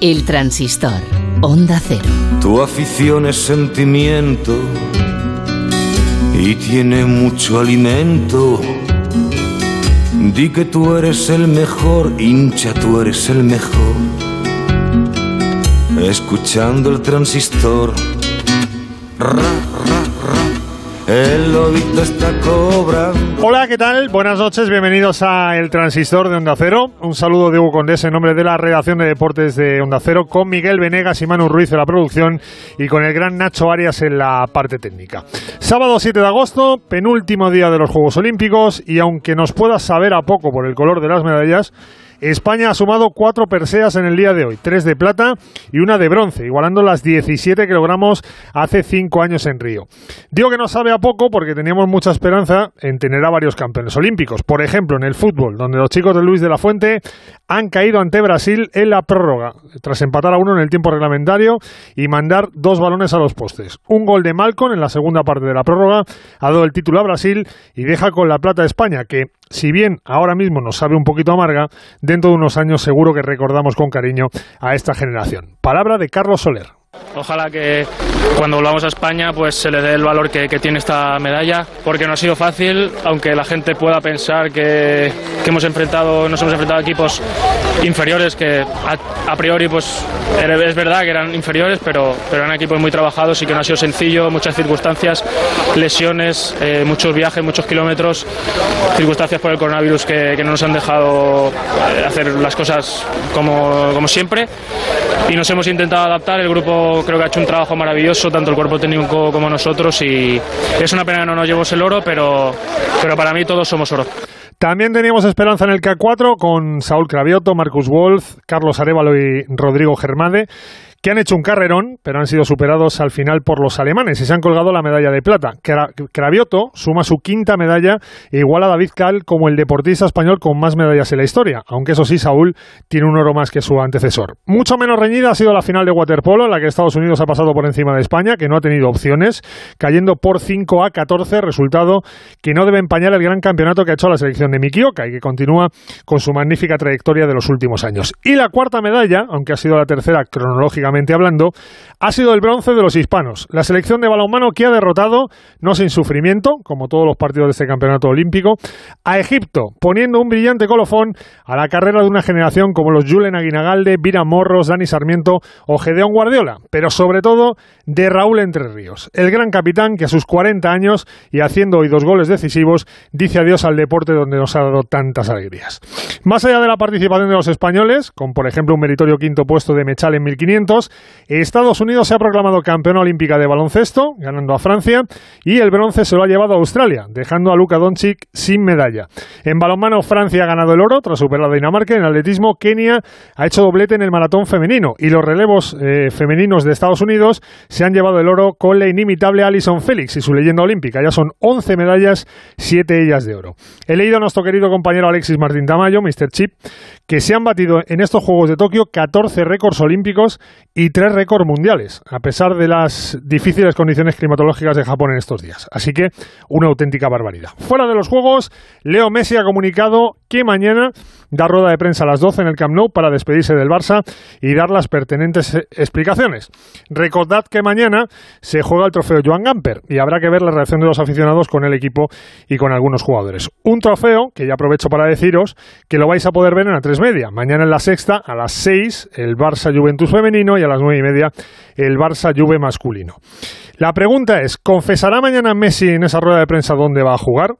El transistor. Onda cero. Tu afición es sentimiento y tiene mucho alimento. Di que tú eres el mejor, hincha, tú eres el mejor. Escuchando el transistor. Ra. El lobito está cobrando. Hola, ¿qué tal? Buenas noches, bienvenidos a El Transistor de Onda Cero. Un saludo de Hugo Condés en nombre de la redacción de deportes de Onda Cero, con Miguel Venegas y Manu Ruiz en la producción y con el gran Nacho Arias en la parte técnica. Sábado 7 de agosto, penúltimo día de los Juegos Olímpicos y aunque nos pueda saber a poco por el color de las medallas, España ha sumado cuatro perseas en el día de hoy, tres de plata y una de bronce, igualando las 17 que logramos hace cinco años en Río. Digo que no sabe a poco porque teníamos mucha esperanza en tener a varios campeones olímpicos. Por ejemplo, en el fútbol, donde los chicos de Luis de la Fuente han caído ante Brasil en la prórroga, tras empatar a uno en el tiempo reglamentario y mandar dos balones a los postes. Un gol de Malcom en la segunda parte de la prórroga ha dado el título a Brasil y deja con la plata a España, que si bien ahora mismo nos sabe un poquito amarga, dentro de unos años seguro que recordamos con cariño a esta generación. Palabra de Carlos Soler. Ojalá que cuando volvamos a España pues se le dé el valor que, tiene esta medalla, porque no ha sido fácil, aunque la gente pueda pensar que, hemos enfrentado, nos hemos enfrentado a equipos inferiores que a, priori pues es verdad que eran inferiores, pero, pero eran equipos muy trabajados y que no ha sido sencillo, muchas circunstancias, lesiones, eh, muchos viajes, muchos kilómetros, circunstancias por el coronavirus que, que no nos han dejado eh, hacer las cosas como, como siempre y nos hemos intentado adaptar. El grupo creo que ha hecho un trabajo maravilloso, tanto el cuerpo técnico como nosotros y es una pena que no nos llevemos el oro, pero, pero para mí todos somos oro. También teníamos esperanza en el K4 con Saúl Cravioto, Marcus Wolf, Carlos Arevalo y Rodrigo Germade, que han hecho un carrerón, pero han sido superados al final por los alemanes y se han colgado la medalla de plata. Cra- Cravioto suma su quinta medalla e igual a David Cal como el deportista español con más medallas en la historia, aunque eso sí, Saúl tiene un oro más que su antecesor. Mucho menos reñida ha sido la final de waterpolo, en la que Estados Unidos ha pasado por encima de España, que no ha tenido opciones, cayendo por 5 a 14, resultado que no debe empañar el gran campeonato que ha hecho la selección de Mikioka y que continúa con su magnífica trayectoria de los últimos años. Y la cuarta medalla, aunque ha sido la tercera cronológicamente hablando, ha sido el bronce de los hispanos. La selección de balonmano que ha derrotado, no sin sufrimiento, como todos los partidos de este campeonato olímpico, a Egipto, poniendo un brillante colofón a la carrera de una generación como los Julen Aguinagalde, Vira Morros, Dani Sarmiento o Gedeón Guardiola, pero sobre todo de Raúl Entre Ríos, el gran capitán que a sus 40 años y haciendo hoy dos goles decisivos dice adiós al deporte donde nos ha dado tantas alegrías. Más allá de la participación de los españoles, con por ejemplo un meritorio quinto puesto de Mechal en 1500, Estados Unidos se ha proclamado campeona olímpica de baloncesto, ganando a Francia, y el bronce se lo ha llevado a Australia, dejando a Luka Doncic sin medalla. En balonmano, Francia ha ganado el oro tras superar a Dinamarca. En atletismo, Kenia ha hecho doblete en el maratón femenino. Y los relevos eh, femeninos de Estados Unidos se han llevado el oro con la inimitable Alison Félix y su leyenda olímpica. Ya son 11 medallas, 7 ellas de oro. He leído a nuestro querido compañero Alexis Martín Tamayo, Mr. Chip, que se han batido en estos Juegos de Tokio 14 récords olímpicos y 3 récords mundiales, a pesar de las difíciles condiciones climatológicas de Japón en estos días. Así que una auténtica barbaridad. Fuera de los Juegos, Leo Messi ha comunicado que mañana da rueda de prensa a las 12 en el Camp Nou para despedirse del Barça y dar las pertinentes eh, explicaciones. Recordad que mañana se juega el trofeo Joan Gamper y habrá que ver la reacción de los aficionados con el equipo y con algunos jugadores. Un trofeo que ya aprovecho para deciros que lo vais a poder ver en la 3 media. Mañana en la sexta, a las 6, el Barça Juventus femenino y a las 9 y media el Barça Juve masculino. La pregunta es, ¿confesará mañana Messi en esa rueda de prensa dónde va a jugar?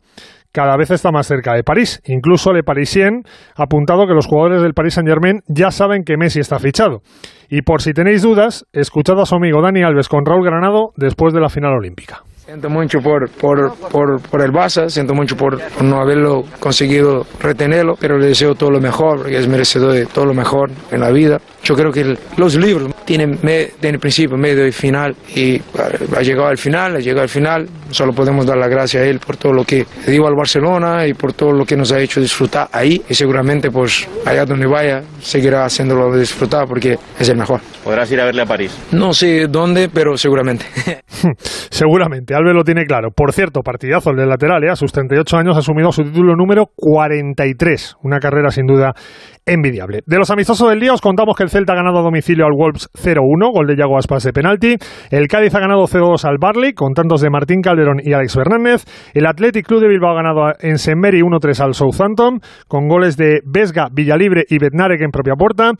Cada vez está más cerca de París. Incluso Le Parisien ha apuntado que los jugadores del Paris Saint-Germain ya saben que Messi está fichado. Y por si tenéis dudas, escuchad a su amigo Dani Alves con Raúl Granado después de la final olímpica. Siento mucho por, por, por, por el Barça, siento mucho por no haberlo conseguido retenerlo, pero le deseo todo lo mejor, porque es merecedor de todo lo mejor en la vida. Yo creo que el- los libros tienen, me- tienen principio, medio y final, y ha llegado al final, ha llegado al final, solo podemos dar las gracias a él por todo lo que dio al Barcelona y por todo lo que nos ha hecho disfrutar ahí, y seguramente pues allá donde vaya seguirá haciéndolo disfrutar porque es el mejor. Podrás ir a verle a París. No sé dónde, pero seguramente. Seguramente, Alves lo tiene claro. Por cierto, partidazo el del lateral, ¿eh? a sus 38 años ha asumido su título número 43. Una carrera sin duda envidiable. De los amistosos del día os contamos que el Celta ha ganado a domicilio al Wolves 0-1, gol de Yago Aspas de penalti. El Cádiz ha ganado 0-2 al Barley, con tantos de Martín Calderón y Alex Fernández. El Athletic Club de Bilbao ha ganado en Semmeri 1-3 al Southampton, con goles de Vesga, Villalibre y Bednarek en propia puerta.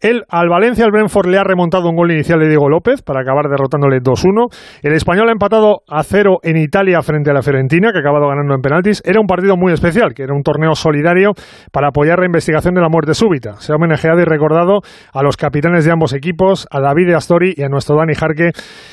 El, al Valencia, el Brentford le ha remontado un gol inicial de Diego López para acabar derrotándole 2-1. El español ha empatado a 0 en Italia frente a la Fiorentina, que ha acabado ganando en penaltis. Era un partido muy especial, que era un torneo solidario para apoyar la investigación de la muerte súbita. Se ha homenajeado y recordado a los capitanes de ambos equipos, a David Astori y a nuestro Dani Jarque,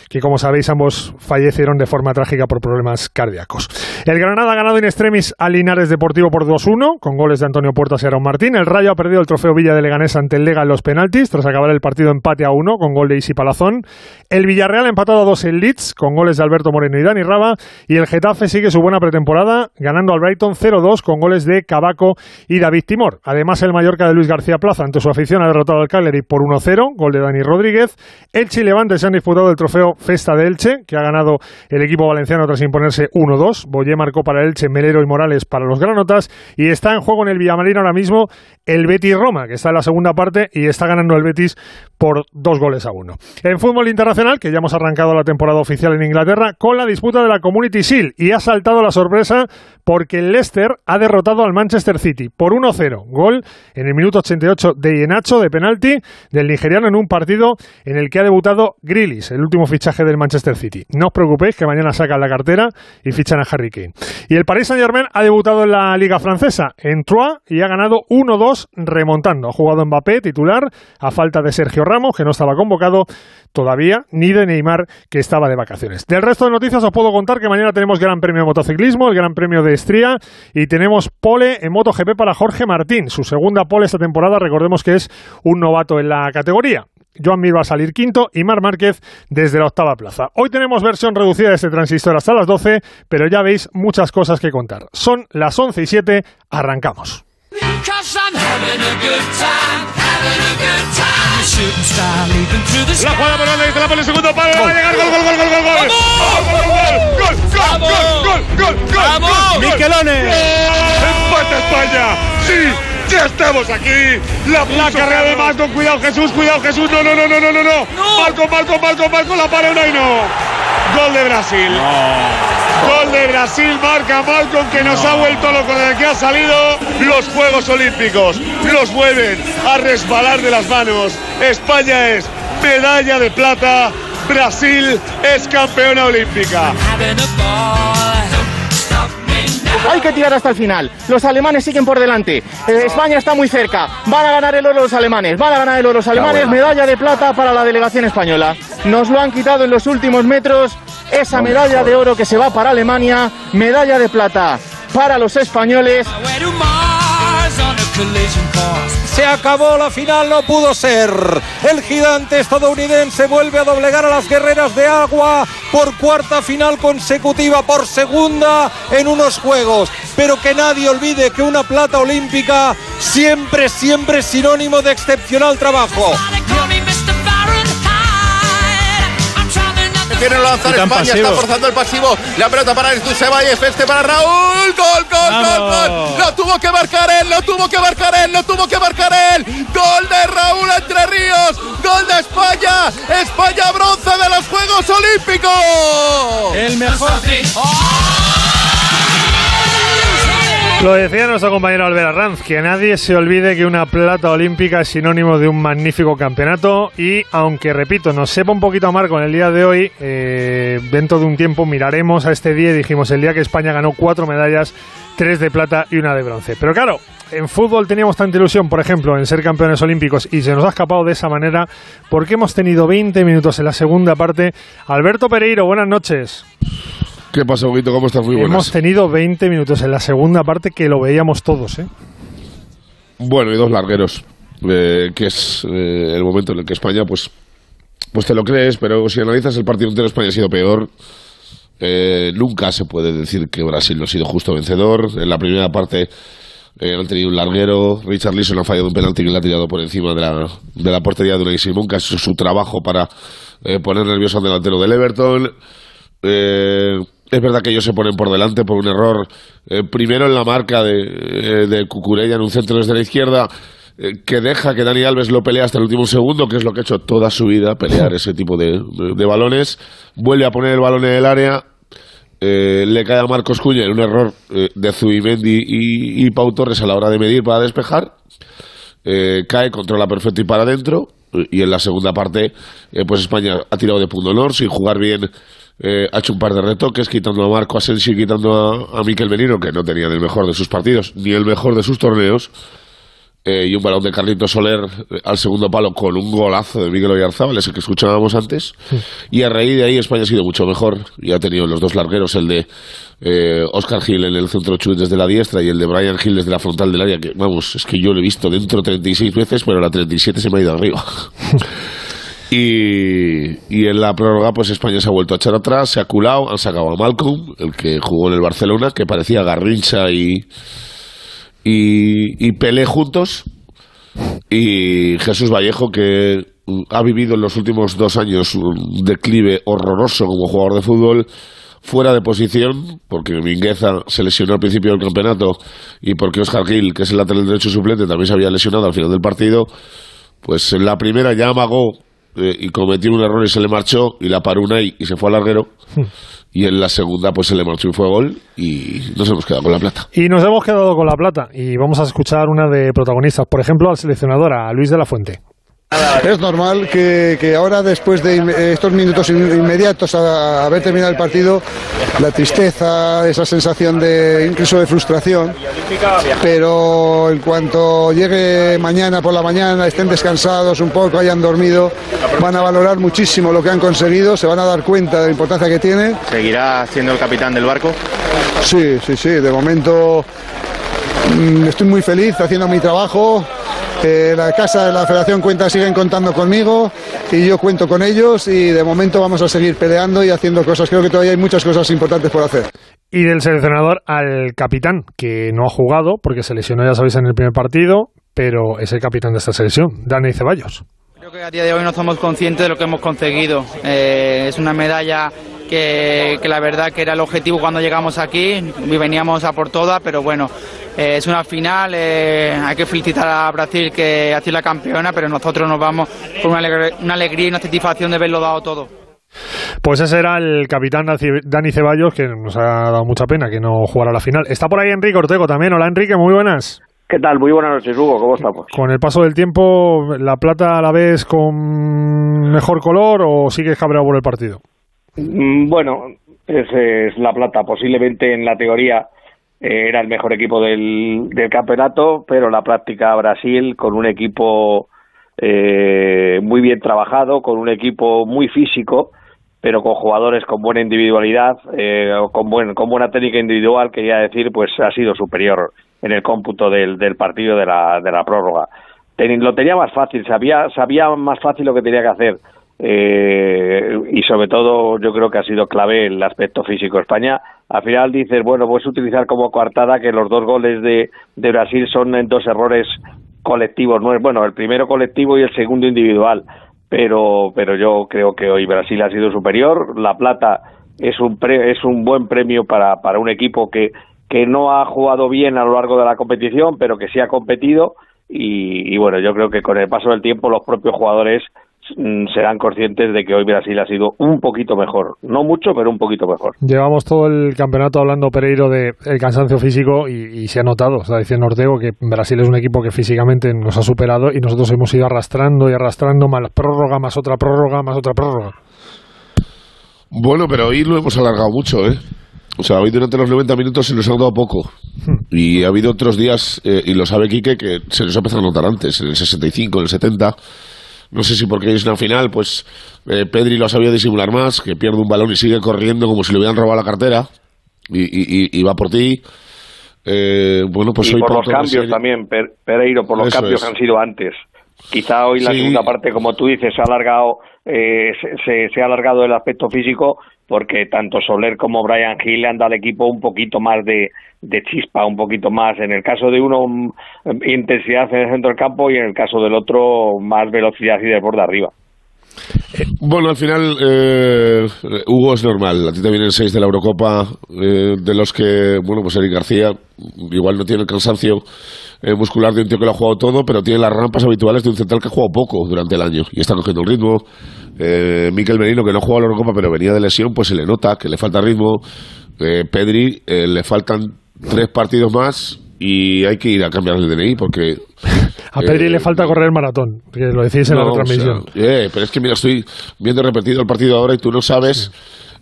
que como sabéis ambos fallecieron de forma trágica por problemas cardíacos. El Granada ha ganado en extremis a Linares Deportivo por 2-1, con goles de Antonio Puertas y Aaron Martín. El Rayo ha perdido el trofeo Villa de Leganés ante el Lega en los penaltis tras acabar el partido empate a uno con gol de Isi Palazón. El Villarreal ha empatado a dos en Leeds con goles de Alberto Moreno y Dani Raba. Y el Getafe sigue su buena pretemporada ganando al Brighton 0-2 con goles de Cabaco y David Timor. Además, el Mallorca de Luis García Plaza ante su afición ha derrotado al Cagliari por 1-0, gol de Dani Rodríguez. Elche y Levante se han disputado el trofeo Festa de Elche, que ha ganado el equipo valenciano tras imponerse 1-2. Boyé marcó para Elche, Melero y Morales para los granotas. Y está en juego en el Villamarín ahora mismo el Betis Roma, que está en la segunda parte y está ganando el Betis por dos goles a uno. En fútbol internacional, que ya hemos arrancado la temporada oficial en Inglaterra, con la disputa de la Community Shield y ha saltado la sorpresa porque el Leicester ha derrotado al Manchester City por 1-0. Gol en el minuto 88 de Ienacho de penalti del nigeriano en un partido en el que ha debutado Grillis, el último fichaje del Manchester City. No os preocupéis que mañana sacan la cartera y fichan a Harry Kane. Y el Paris Saint-Germain ha debutado en la Liga Francesa en Troyes y ha ganado 1-2 remontando. Ha jugado Mbappé titular a falta de Sergio Ramos, que no estaba convocado todavía, ni de Neymar, que estaba de vacaciones. Del resto de noticias os puedo contar que mañana tenemos Gran Premio de Motociclismo, el Gran Premio de Estría, y tenemos pole en MotoGP para Jorge Martín, su segunda pole esta temporada, recordemos que es un novato en la categoría. Joan Mir va a salir quinto y Mar Márquez desde la octava plaza. Hoy tenemos versión reducida de este transistor hasta las 12, pero ya veis muchas cosas que contar. Son las 11 y 7, arrancamos. La jugada por donde la pone el segundo palo. Va a llegar gol, gol, gol, gol, gol, gol. Gol, gol, gol, gol, gol, gol. Miquelones. Empate España. Sí. Ya estamos aquí. La, la carrera de Malcom. Cuidado, Jesús. Cuidado, Jesús. No, no, no, no, no, no. no. Malcom, Malcom, Malcom, Malcom. La para y no. Gol de Brasil. Gol de Brasil. Marca Malcom que nos ha vuelto loco desde que ha salido los Juegos Olímpicos. Los vuelven a resbalar de las manos. España es medalla de plata. Brasil es campeona olímpica. Hay que tirar hasta el final. Los alemanes siguen por delante. Eh, España está muy cerca. Van a ganar el oro los alemanes. Van a ganar el oro los alemanes. Medalla de plata para la delegación española. Nos lo han quitado en los últimos metros. Esa medalla de oro que se va para Alemania. Medalla de plata para los españoles. Se acabó la final, no pudo ser. El gigante estadounidense vuelve a doblegar a las guerreras de agua por cuarta final consecutiva, por segunda en unos juegos. Pero que nadie olvide que una plata olímpica siempre, siempre es sinónimo de excepcional trabajo. Quiere lanzar España, está forzando el pasivo. La pelota para Ceballos, este para Raúl. Gol, gol, gol, gol. Lo tuvo que marcar él, lo tuvo que marcar él, lo tuvo que marcar él. Gol de Raúl Entre Ríos. Gol de España. España bronce de los Juegos Olímpicos. El mejor. Lo decía nuestro compañero Albert Arranz, que nadie se olvide que una plata olímpica es sinónimo de un magnífico campeonato y aunque, repito, nos sepa un poquito amargo en el día de hoy, eh, dentro de un tiempo miraremos a este día y dijimos el día que España ganó cuatro medallas, tres de plata y una de bronce. Pero claro, en fútbol teníamos tanta ilusión, por ejemplo, en ser campeones olímpicos y se nos ha escapado de esa manera porque hemos tenido 20 minutos en la segunda parte. Alberto Pereiro, buenas noches. ¿Qué pasa, Huguito? ¿Cómo estás? Muy buenas. Hemos tenido 20 minutos en la segunda parte que lo veíamos todos, ¿eh? Bueno, y dos largueros, eh, que es eh, el momento en el que España, pues, pues te lo crees, pero si analizas el partido entero, España ha sido peor. Eh, nunca se puede decir que Brasil no ha sido justo vencedor. En la primera parte han tenido un larguero. Richard Leeson ha fallado un penalti que le ha tirado por encima de la, de la portería de Unai Simón, que ha hecho su trabajo para poner nervioso al delantero del Everton. Eh, es verdad que ellos se ponen por delante por un error, eh, primero en la marca de, eh, Cucurella en un centro desde la izquierda eh, que deja que Dani Alves lo pelea hasta el último segundo, que es lo que ha hecho toda su vida, pelear ese tipo de, de balones, vuelve a poner el balón en el área, eh, le cae a Marcos Cuña en un error eh, de Zubimendi y, y, Pau Torres a la hora de medir para despejar. Eh, cae, controla perfecto y para adentro. Y en la segunda parte, pues España ha tirado de punto honor sin jugar bien. Ha hecho un par de retoques, quitando a Marco Asensi y quitando a, a Miquel Benino, que no tenían el mejor de sus partidos ni el mejor de sus torneos. y un balón de Carlito Soler al segundo palo con un golazo de Miguel Oyarzábal, ese que escuchábamos antes. Y a raíz de ahí España ha sido mucho mejor y ha tenido los dos largueros, el de Oscar Gil en el centro chut desde la diestra y el de Brian Gil desde la frontal del área, que vamos, es que yo lo he visto dentro 36 veces, pero la 37 se me ha ido arriba. Y, y, en la prórroga, pues España se ha vuelto a echar atrás, se ha culado, han sacado a Malcolm, el que jugó en el Barcelona, que parecía Garrincha y, y, y Pelé juntos. Y Jesús Vallejo que ha vivido en los últimos dos años un declive horroroso como jugador de fútbol fuera de posición porque Mingueza se lesionó al principio del campeonato y porque Oscar Gil que es el lateral derecho suplente también se había lesionado al final del partido pues en la primera ya amagó y cometió un error y se le marchó y la paró una y, y se fue al larguero y en la segunda pues se le marchó y fue gol y nos hemos quedado con la plata. Y nos hemos quedado con la plata y vamos a escuchar una de protagonistas, por ejemplo al seleccionador, a Luis de la Fuente. Es normal que, que, ahora, después de estos minutos inmediatos a, haber terminado el partido, la tristeza, esa sensación de incluso de frustración, pero en cuanto llegue mañana por la mañana, estén descansados un poco, hayan dormido, van a valorar muchísimo lo que han conseguido, se van a dar cuenta de la importancia que tiene. ¿Seguirá siendo el capitán del barco? Sí, sí, sí, de momento estoy muy feliz haciendo mi trabajo. Eh, la casa de la Federación Cuenta siguen contando conmigo y yo cuento con ellos y de momento vamos a seguir peleando y haciendo cosas. Creo que todavía hay muchas cosas importantes por hacer. Y del seleccionador al capitán, que no ha jugado porque se lesionó, ya sabéis, en el primer partido, pero es el capitán de esta selección, Dani Ceballos. Creo que a día de hoy no somos conscientes de lo que hemos conseguido. Eh, es una medalla que, que, la verdad que era el objetivo cuando llegamos aquí y veníamos a por todas, pero bueno, eh, es una final, eh, hay que felicitar a Brasil que ha sido la campeona, pero nosotros nos vamos con una, alegría, una alegría y una satisfacción de haberlo dado todo. Pues ese era el capitán Dani Ceballos, que nos ha dado mucha pena que no jugara la final. Está por ahí Enrique Ortego también. Hola Enrique, muy buenas. ¿Qué tal? Muy buenas noches, Hugo. ¿Cómo estamos? Con el paso del tiempo, ¿la plata la ves con mejor color o sigues cabreado por el partido? Mm, bueno, es, es la plata. Posiblemente en la teoría eh, era el mejor equipo del, campeonato, pero la práctica Brasil con un equipo eh, muy bien trabajado, con un equipo muy físico, pero con jugadores con buena individualidad, eh, con, buen, con buena técnica individual, quería decir, pues ha sido superior en el cómputo del, partido de la, de la prórroga. Lo tenía más fácil, sabía, sabía más fácil lo que tenía que hacer. Eh, y sobre todo yo creo que ha sido clave el aspecto físico. España al final dices, bueno, puedes utilizar como coartada que los dos goles de, de Brasil son en dos errores colectivos, no es bueno, el primero colectivo y el segundo individual, pero pero yo creo que hoy Brasil ha sido superior, la plata es un pre, es un buen premio para para un equipo que que no ha jugado bien a lo largo de la competición, pero que sí ha competido. Y, y bueno, yo creo que con el paso del tiempo los propios jugadores serán conscientes de que hoy Brasil ha sido un poquito mejor. No mucho, pero un poquito mejor. Llevamos todo el campeonato hablando, Pereiro, de el cansancio físico y, y se ha notado, está diciendo Ortego, que Brasil es un equipo que físicamente nos ha superado y nosotros hemos ido arrastrando y arrastrando más prórroga, más otra prórroga, más otra prórroga. Bueno, pero hoy lo hemos alargado mucho, ¿eh? O sea, hoy durante los 90 minutos se nos ha dado poco. Hmm. Y ha habido otros días, eh, y lo sabe Quique, que se nos ha empezado a notar antes, en el 65, en el 70 no sé si porque es una final, pues eh, Pedri lo ha sabido disimular más, que pierde un balón y sigue corriendo como si le hubieran robado la cartera y, y, y va por ti. Eh, bueno, pues y hoy por los cambios también, Pereiro, por los Eso cambios es. que han sido antes. Quizá hoy la Sí. segunda parte, como tú dices, se ha alargado, eh, se, se- se ha alargado el aspecto físico porque tanto Soler como Brian Hill le han dado al equipo un poquito más de, chispa, un poquito más. En el caso de uno, mm, intensidad en el centro del campo y en el caso del otro, más velocidad y desborde arriba. Bueno, al final, eh, Hugo es normal. A ti te vienen seis de la Eurocopa, eh, de los que, bueno, pues Eric García igual no tiene el cansancio eh, muscular de un tío que lo ha jugado todo, pero tiene las rampas habituales de un central que ha jugado poco durante el año y está cogiendo el ritmo. Eh, Miquel Merino, que no ha jugado la Eurocopa, pero venía de lesión, pues se le nota que le falta ritmo. Eh, Pedri, eh, le faltan tres partidos más y hay que ir a cambiar el DNI porque A Pedri eh, le falta correr el maratón, que lo decís en la no, retransmisión. o sea, eh, pero es que mira, estoy viendo repetido el partido ahora y tú no sabes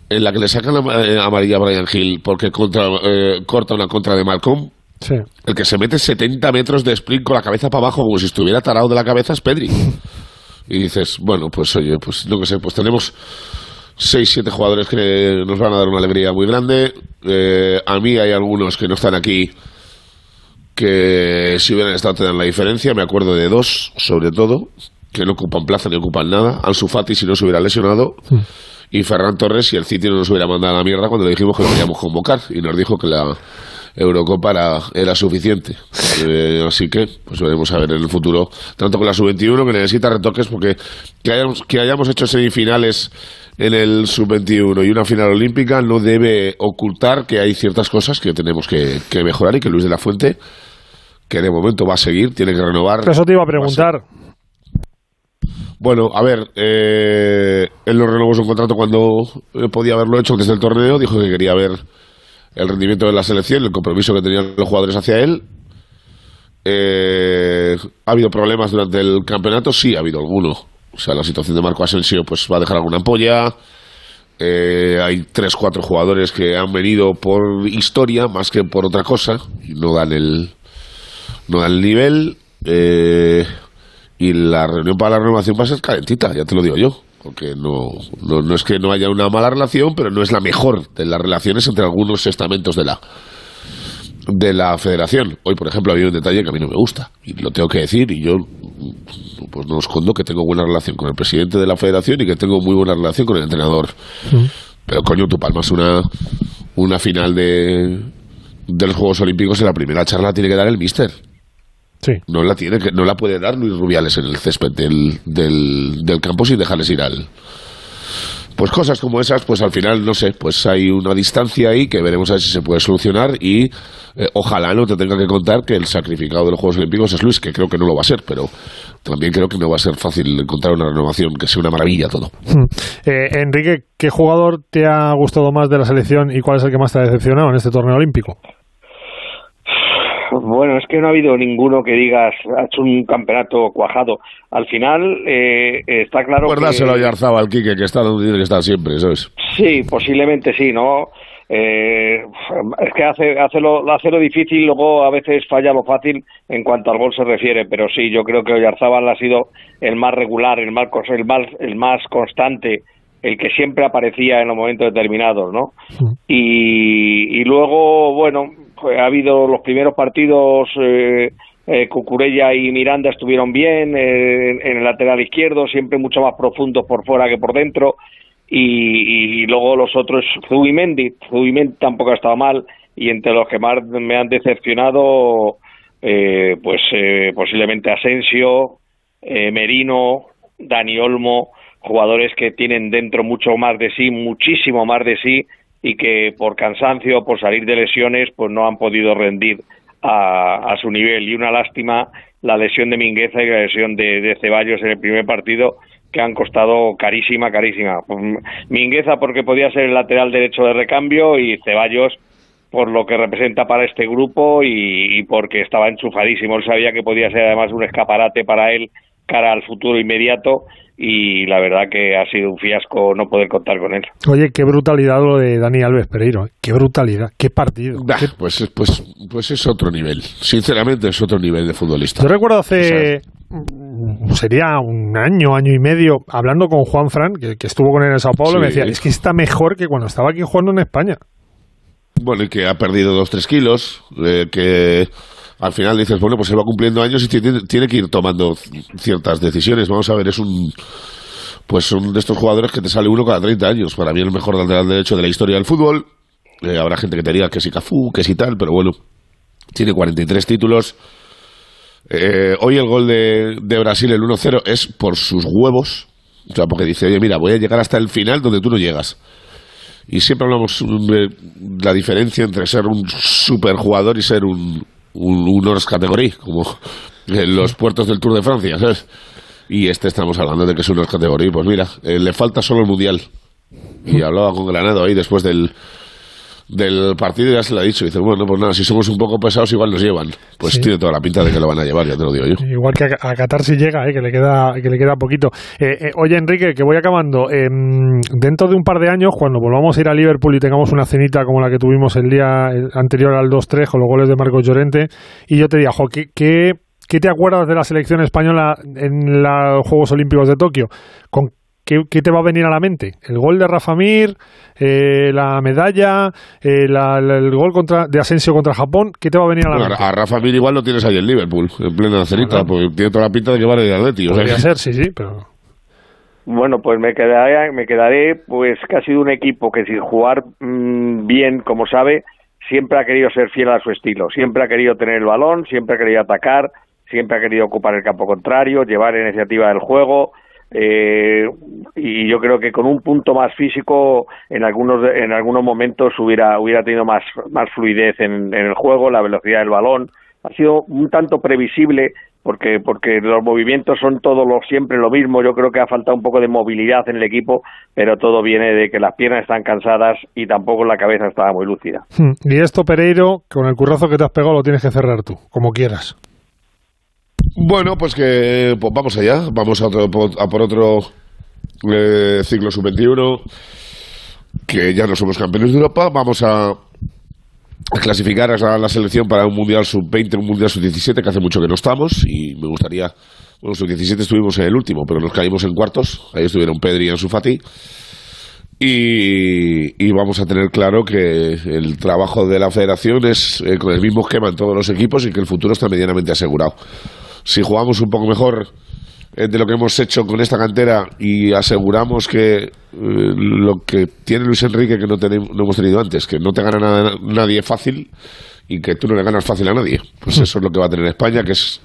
en la que le sacan la eh, amarilla a Brian Hill porque contra, eh, corta una contra de Malcolm. Sí. El que se mete 70 metros de sprint con la cabeza para abajo como si estuviera tarado de la cabeza es Pedri. Y dices, bueno, pues oye, pues no que sé, pues tenemos 6, 7 jugadores que nos van a dar una alegría muy grande. Eh, a mí hay algunos que no están aquí que si hubieran estado dan la diferencia. Me acuerdo de dos, sobre todo, que no ocupan plaza ni ocupan nada. Ansu Fati si no se hubiera lesionado. Y Ferran Torres si el City no nos hubiera mandado a la mierda cuando le dijimos que lo queríamos convocar. Y nos dijo que la Eurocopa era, era suficiente. Eh, así que, pues veremos a ver en el futuro, tanto con la sub-21 que necesita retoques, porque que hayamos, que hayamos hecho semifinales en el sub-21 y una final olímpica no debe ocultar que hay ciertas cosas que tenemos que mejorar y que Luis de la Fuente, que de momento va a seguir, tiene que renovar. Eso te iba a preguntar. Bueno, a ver, eh, él no renovó su contrato cuando eh, podía haberlo hecho antes del torneo, dijo que quería ver el rendimiento de la selección, el compromiso que tenían los jugadores hacia él. Eh, ¿Ha habido problemas durante el campeonato? Sí, ha habido alguno. O sea, la situación de Marco Asensio pues va a dejar alguna ampolla. Eh, hay tres, cuatro jugadores que han venido por historia más que por otra cosa y no dan el, no dan el nivel. Eh, y la reunión para la renovación va a ser calentita, ya te lo digo yo. Porque no, no, no es que no haya una mala relación, pero no es la mejor de las relaciones entre algunos estamentos de la, de la federación. Hoy, por ejemplo, había un detalle que a mí no me gusta, y lo tengo que decir, y yo pues no escondo que tengo buena relación con el presidente de la federación y que tengo muy buena relación con el entrenador. Pero coño, tú palmas una, una final de, de los Juegos Olímpicos en la primera charla tiene que dar el míster. Sí. No la tiene que, no la puede dar Luis Rubiales en el césped del, del, del campo sin dejarles ir al. Pues cosas como esas, pues al final, no sé, pues hay una distancia ahí que veremos a ver si se puede solucionar y eh, ojalá no te tenga que contar que el sacrificado de los Juegos Olímpicos es Luis, que creo que no lo va a ser, pero también creo que no va a ser fácil encontrar una renovación que sea una maravilla todo. Eh, Enrique, ¿qué jugador te ha gustado más de la selección y cuál es el que más te ha decepcionado en este torneo olímpico? Bueno, es que no ha habido ninguno que digas ha hecho un campeonato cuajado. Al final eh, está claro Guárdaselo que a Yarzabal, Quique, que está donde tiene que estar siempre, ¿sabes? sí, posiblemente sí, ¿no? Eh, es que hace, hace, lo, hace lo difícil, luego a veces falla lo fácil en cuanto al gol se refiere, pero sí, yo creo que Oyarzábal ha sido el más regular, el más, el más, el más constante, el que siempre aparecía en los momentos determinados, ¿no? Y, y luego, bueno, ha habido los primeros partidos, eh, eh, Cucurella y Miranda estuvieron bien, eh, en el lateral izquierdo, siempre mucho más profundos por fuera que por dentro, y, y luego los otros, Zubimendi, Zubimendi tampoco ha estado mal, y entre los que más me han decepcionado, eh, pues eh, posiblemente Asensio, eh, Merino, Dani Olmo, jugadores que tienen dentro mucho más de sí, muchísimo más de sí, y que por cansancio, por salir de lesiones, pues no han podido rendir a, a su nivel. Y una lástima la lesión de Mingueza y la lesión de, Ceballos en el primer partido, que han costado carísima, carísima. Pues, Mingueza porque podía ser el lateral derecho de recambio y Ceballos por lo que representa para este grupo y, y porque estaba enchufadísimo. Él sabía que podía ser además un escaparate para él cara al futuro inmediato y la verdad que ha sido un fiasco no poder contar con él. Oye, qué brutalidad lo de Dani Alves Pereiro. ¿eh? Qué brutalidad, qué partido. Bah, pues, es- pues, pues es otro nivel. Sinceramente, es otro nivel de futbolista. Yo recuerdo hace sería un año, año y medio, hablando con Juan Fran, que, que estuvo con él en Sao Paulo, Sí. me decía, es que está mejor que cuando estaba aquí jugando en España. Bueno, y que ha perdido dos, tres kilos, eh, que al final dices, bueno, pues él va cumpliendo años y tiene, tiene que ir tomando ciertas decisiones. Vamos a ver, es un pues son de estos jugadores que te sale uno cada 30 años. Para mí el mejor lateral derecho de la historia del fútbol. Eh, habrá gente que te diga que si Cafú, que si tal, pero bueno, tiene 43 títulos. Eh, hoy el gol de, de Brasil, el 1-0, es por sus huevos, O sea, porque dice, oye, mira, voy a llegar hasta el final donde tú no llegas. Y siempre hablamos de la diferencia entre ser un superjugador y ser un, un, un categoría, como en los puertos del Tour de Francia, ¿sabes? Y este estamos hablando de que es un hors categoría. Pues mira, eh, le falta solo el Mundial. Y hablaba con Granado ahí después del, del partido ya se lo ha dicho. Dice, bueno, pues nada, si somos un poco pesados igual nos llevan. Pues Sí. tiene toda la pinta de que lo van a llevar, ya te lo digo yo. Igual que a, a Qatar si llega, eh, que le queda que le queda poquito. Eh, eh, oye, Enrique, que voy acabando. Eh, dentro de un par de años, cuando volvamos a ir a Liverpool y tengamos una cenita como la que tuvimos el día anterior al 2-3 con los goles de Marcos Llorente, y yo te diga, jo, ¿qué, qué, qué te acuerdas de la selección española en los Juegos Olímpicos de Tokio? ¿Con ¿Qué, qué te va a venir a la mente? ¿El gol de Rafa Mir? Eh, ¿La medalla? Eh, la- la- ¿El gol contra, de Asensio contra Japón? ¿Qué te va a venir a la Bueno, mente? a Rafa Mir igual lo tienes ahí en Liverpool, en plena cenita, porque tiene toda la pinta de que va a ir Atleti. o sea Podría ser, sí, sí, pero... Bueno, pues me quedaré, me quedaré, pues que ha sido un equipo que sin jugar mm, bien, como sabe, siempre ha querido ser fiel a su estilo, siempre ha querido tener el balón, siempre ha querido atacar, siempre ha querido ocupar el campo contrario, llevar la iniciativa del juego, eh, y yo creo que con un punto más físico en algunos en algunos momentos hubiera hubiera tenido más más fluidez en, en el juego, la velocidad del balón, ha sido un tanto previsible porque porque los movimientos son todos los siempre lo mismo yo creo que ha faltado un poco de movilidad en el equipo pero todo viene de que las piernas están cansadas y tampoco la cabeza estaba muy lúcida Hmm. Y esto, Pereiro, con el currazo que te has pegado, lo tienes que cerrar tú, como quieras. Bueno, pues que pues vamos allá, vamos a, otro- a por otro eh, ciclo sub-21, que ya no somos campeones de Europa, vamos a, clasificar a la selección para un Mundial sub-20, un Mundial sub-17, que hace mucho que no estamos, y me gustaría, bueno, sub-17 estuvimos en el último, pero nos caímos en cuartos, ahí estuvieron Pedri y Ansu Fati, y, y vamos a tener claro que el trabajo de la federación es eh, con el mismo esquema en todos los equipos y que el futuro está medianamente asegurado. Si jugamos un poco mejor eh, de lo que hemos hecho con esta cantera y aseguramos que eh, lo que tiene Luis Enrique que no, tenemos, no hemos tenido antes, que no te gana nada- nadie fácil y que tú no le ganas fácil a nadie, pues eso es lo que va a tener España, que es,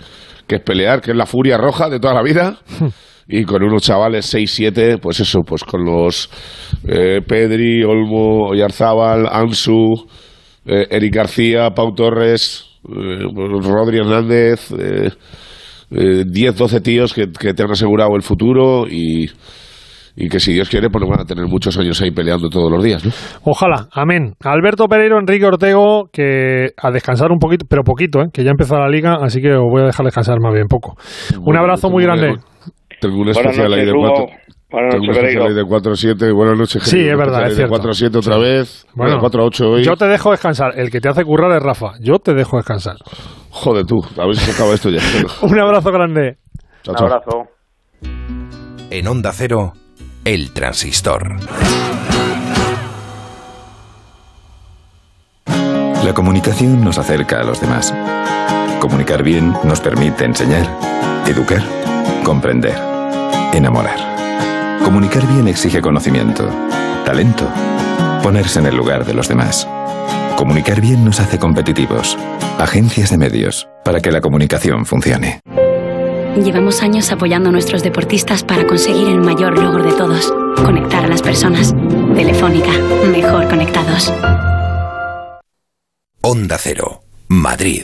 que es pelear, que es la furia roja de toda la vida. Y con unos chavales 6-7, pues eso, pues con los eh, Pedri, Olmo, Oyarzábal, Ansu, eh, Eric García, Pau Torres, eh, Rodri Hernández, eh, eh, 10, 12 tíos que, que te han asegurado el futuro y, y que si Dios quiere, pues van a tener muchos años ahí peleando todos los días, ¿no? Ojalá, amén. Alberto Pereiro, Enrique Ortego, que a descansar un poquito, pero poquito, ¿eh? que ya empezó la liga, así que os voy a dejar descansar más bien poco. Un abrazo muy grande. una- Tengo un Buenas especial ahí de. 4 Buenas noches, Pereiro. ahí de 4 7. Buenas noches, Sí, es verdad, es cierto. De 4 7 otra vez. Bueno, Bueno, 4 8 hoy. Yo te dejo descansar. El que te hace currar es Rafa. Yo te dejo descansar. Joder, tú. A ver si se acaba esto ya. Un abrazo grande. Chao, un abrazo En Onda Cero, el transistor. La comunicación nos acerca a los demás. Comunicar bien nos permite enseñar, educar, comprender, enamorar. Comunicar bien exige conocimiento, talento, ponerse en el lugar de los demás. Comunicar bien nos hace competitivos. Agencias de medios, para que la comunicación funcione. Llevamos años apoyando a nuestros deportistas para conseguir el mayor logro de todos, conectar a las personas. Telefónica, mejor conectados. Onda Cero, Madrid.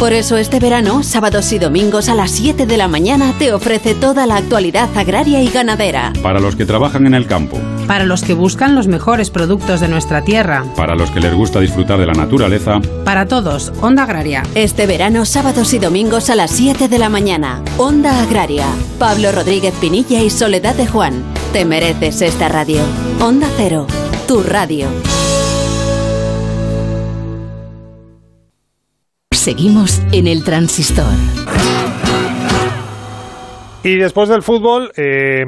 Por eso este verano, sábados y domingos a las 7 de la mañana te ofrece toda la actualidad agraria y ganadera. Para los que trabajan en el campo, Para los que buscan los mejores productos de nuestra tierra. para los que les gusta disfrutar de la naturaleza, Para todos, Onda Agraria. Este verano, sábados y domingos a las 7 de la mañana. Onda Agraria. Pablo Rodríguez Pinilla y Soledad de Juan. Te mereces esta radio. Onda Cero. Tu radio. Seguimos en el transistor. Y después del fútbol, eh,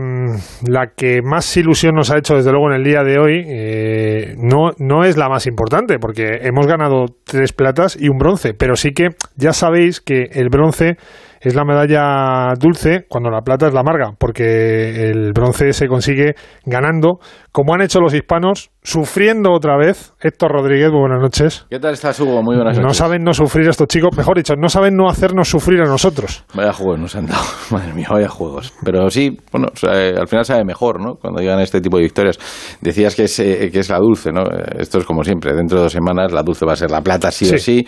la que más ilusión nos ha hecho desde luego en el día de hoy eh, no, no es la más importante, porque hemos ganado tres platas y un bronce, pero sí que ya sabéis que el bronce es la medalla dulce cuando la plata es la amarga, porque el bronce se consigue ganando, como han hecho los hispanos, sufriendo otra vez. Héctor Rodríguez, muy buenas noches. ¿Qué tal estás, Hugo? Muy buenas noches. No saben no sufrir estos chicos, mejor dicho, no saben no hacernos sufrir a nosotros. Vaya juegos nos han dado, madre mía, vaya juegos. Pero sí, bueno, o sea, eh, al final sabe mejor, ¿no? Cuando llegan este tipo de victorias. Decías que es, eh, que es la dulce, ¿no? Eh, Esto es como siempre, dentro de dos semanas la dulce va a ser la plata sí, o sí,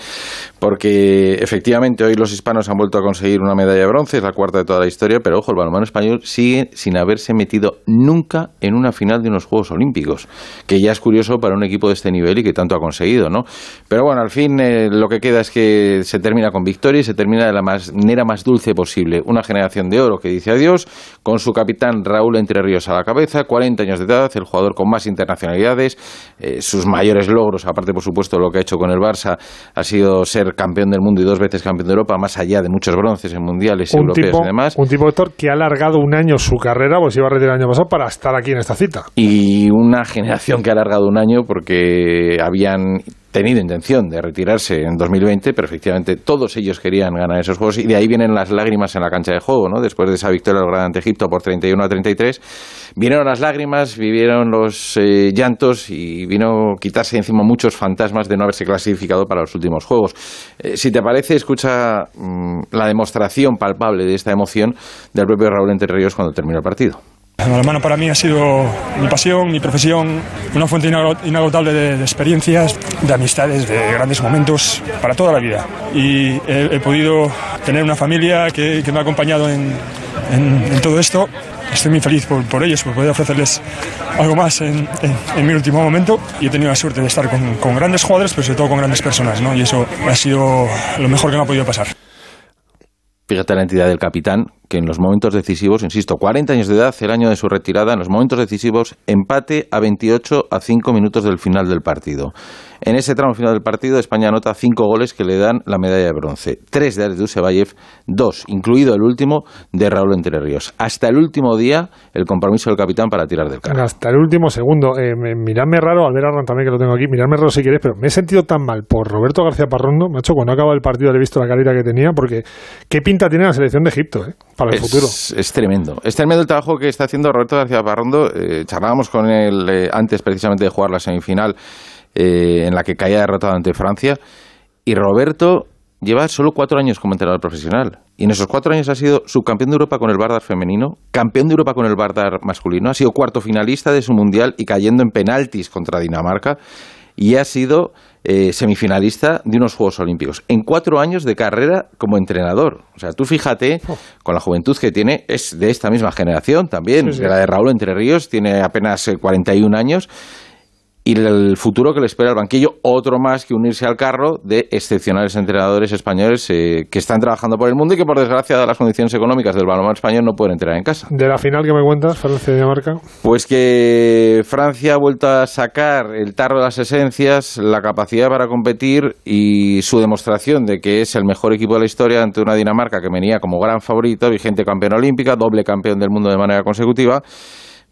porque efectivamente hoy los hispanos han vuelto a conseguir una medalla de bronce, es la cuarta de toda la historia, pero ojo, el balonmano español sigue sin haberse metido nunca en una final de unos Juegos Olímpicos, que ya es curioso para un equipo de este nivel y que tanto ha conseguido, ¿no? Pero bueno, al fin eh, lo que queda es que se termina con victoria y se termina de la manera más dulce posible. Una generación de oro que dice adiós, con su capitán Raúl Entre Ríos a la cabeza, 40 años de edad, el jugador con más internacionalidades, eh, sus mayores logros, aparte por supuesto lo que ha hecho con el Barça, ha sido ser campeón del mundo y dos veces campeón de Europa, más allá de muchos bronces en mundiales Un europeos tipo, y demás. un tipo, Héctor, que ha alargado un año su carrera, pues iba a retirar el año pasado para estar aquí en esta cita. y una generación que ha alargado un año porque habían tenido intención de retirarse en 2020, pero efectivamente todos ellos querían ganar esos juegos y de ahí vienen las lágrimas en la cancha de juego, ¿no? Después de esa victoria lograda ante Egipto por 31 a 33, vinieron las lágrimas, vivieron los eh, llantos y vino quitarse encima muchos fantasmas de no haberse clasificado para los últimos juegos. Eh, si te parece, escucha mm, la demostración palpable de esta emoción del propio Raúl Entre cuando terminó el partido. El balonmano para mí ha sido mi pasión, mi profesión, una fuente inago- inagotable de, experiencias, de amistades, de grandes momentos para toda la vida. Y he, podido tener una familia que, me ha acompañado en, todo esto. Estoy muy feliz por, ellos, por poder ofrecerles algo más en, en- mi último momento. Y he tenido la suerte de estar con, grandes jugadores, pero sobre todo con grandes personas. Y eso ha sido lo mejor que me ha podido pasar. Fíjate la entidad del capitán, que en los momentos decisivos, insisto, 40 años de edad, el año de su retirada, en los momentos decisivos, empate a 28 a 5 minutos del final del partido. En ese tramo final del partido, España anota 5 goles que le dan la medalla de bronce. 3 de Alex Dusevayev, 2, incluido el último, de Raúl Entre Ríos. Hasta el último día, el compromiso del capitán para tirar del carro. Hasta el último segundo. Eh, me- miradme raro, Albert Arran también que lo tengo aquí, miradme raro si queréis, pero me he sentido tan mal por Roberto García Parrondo, macho, cuando acaba el partido le he visto la carita que tenía, porque qué pinta tiene la selección de Egipto, eh, para el es, futuro. Es tremendo. Es tremendo el trabajo que está haciendo Roberto García Parrondo. Eh, charlábamos con él eh, antes precisamente de jugar la semifinal eh, en la que caía derrotado ante Francia. Y Roberto lleva solo cuatro años como entrenador profesional. Y en esos cuatro años ha sido subcampeón de Europa con el Bardar femenino, campeón de Europa con el Bardar masculino, ha sido cuarto finalista de su mundial y cayendo en penaltis contra Dinamarca. Y ha sido eh, semifinalista de unos Juegos Olímpicos. En cuatro años de carrera como entrenador. O sea, tú fíjate, con la juventud que tiene, es de esta misma generación también, Sí, sí. de la de Raúl Entre Ríos, tiene apenas eh, 41 años. Y el futuro que le espera al banquillo, otro más que unirse al carro de excepcionales entrenadores españoles eh, que están trabajando por el mundo y que, por desgracia, dadas las condiciones económicas del balonmano español, no pueden entrenar en casa. De la final que me cuentas, Francia-Dinamarca. Pues que Francia ha vuelto a sacar el tarro de las esencias, la capacidad para competir y su demostración de que es el mejor equipo de la historia ante una Dinamarca que venía como gran favorito, vigente campeona olímpica, doble campeón del mundo de manera consecutiva.